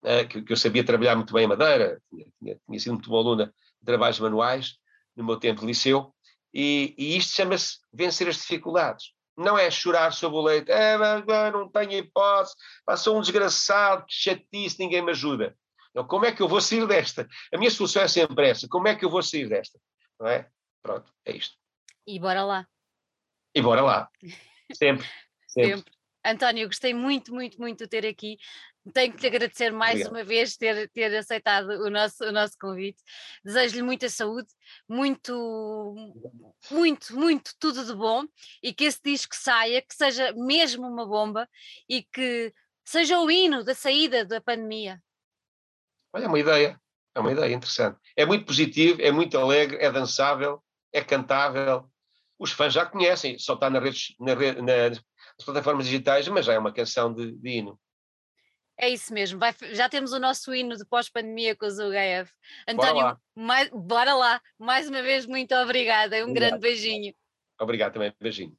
Uh, que, que, eu sabia trabalhar muito bem a madeira, tinha, tinha, tinha sido muito boa aluna de trabalhos manuais no meu tempo de liceu, e, e isto chama-se vencer as dificuldades. Não é chorar sobre o leite, é, não tenho hipótese, sou um desgraçado, chatice, ninguém me ajuda. Então, como é que eu vou sair desta? A minha solução é sempre essa, como é que eu vou sair desta? Não é? Pronto, é isto. E bora lá. E bora lá. Sempre. Sempre. Sempre. António, gostei muito, muito, muito de ter aqui. Tenho que te agradecer mais Obrigado. uma vez ter, ter aceitado o nosso, o nosso convite. Desejo-lhe muita saúde, muito, muito, muito, tudo de bom e que esse disco saia, que seja mesmo uma bomba e que seja o hino da saída da pandemia. Olha, é uma ideia, é uma ideia interessante. É muito positivo, é muito alegre, é dançável, é cantável. Os fãs já conhecem, só está nas redes, na, na, as plataformas digitais, mas já é uma canção de, de hino. É isso mesmo, Vai, já temos o nosso hino de pós-pandemia com os UHF. António, bora lá. Mais, bora lá, mais uma vez, muito obrigada, um Obrigado. grande beijinho. Obrigado também, beijinho.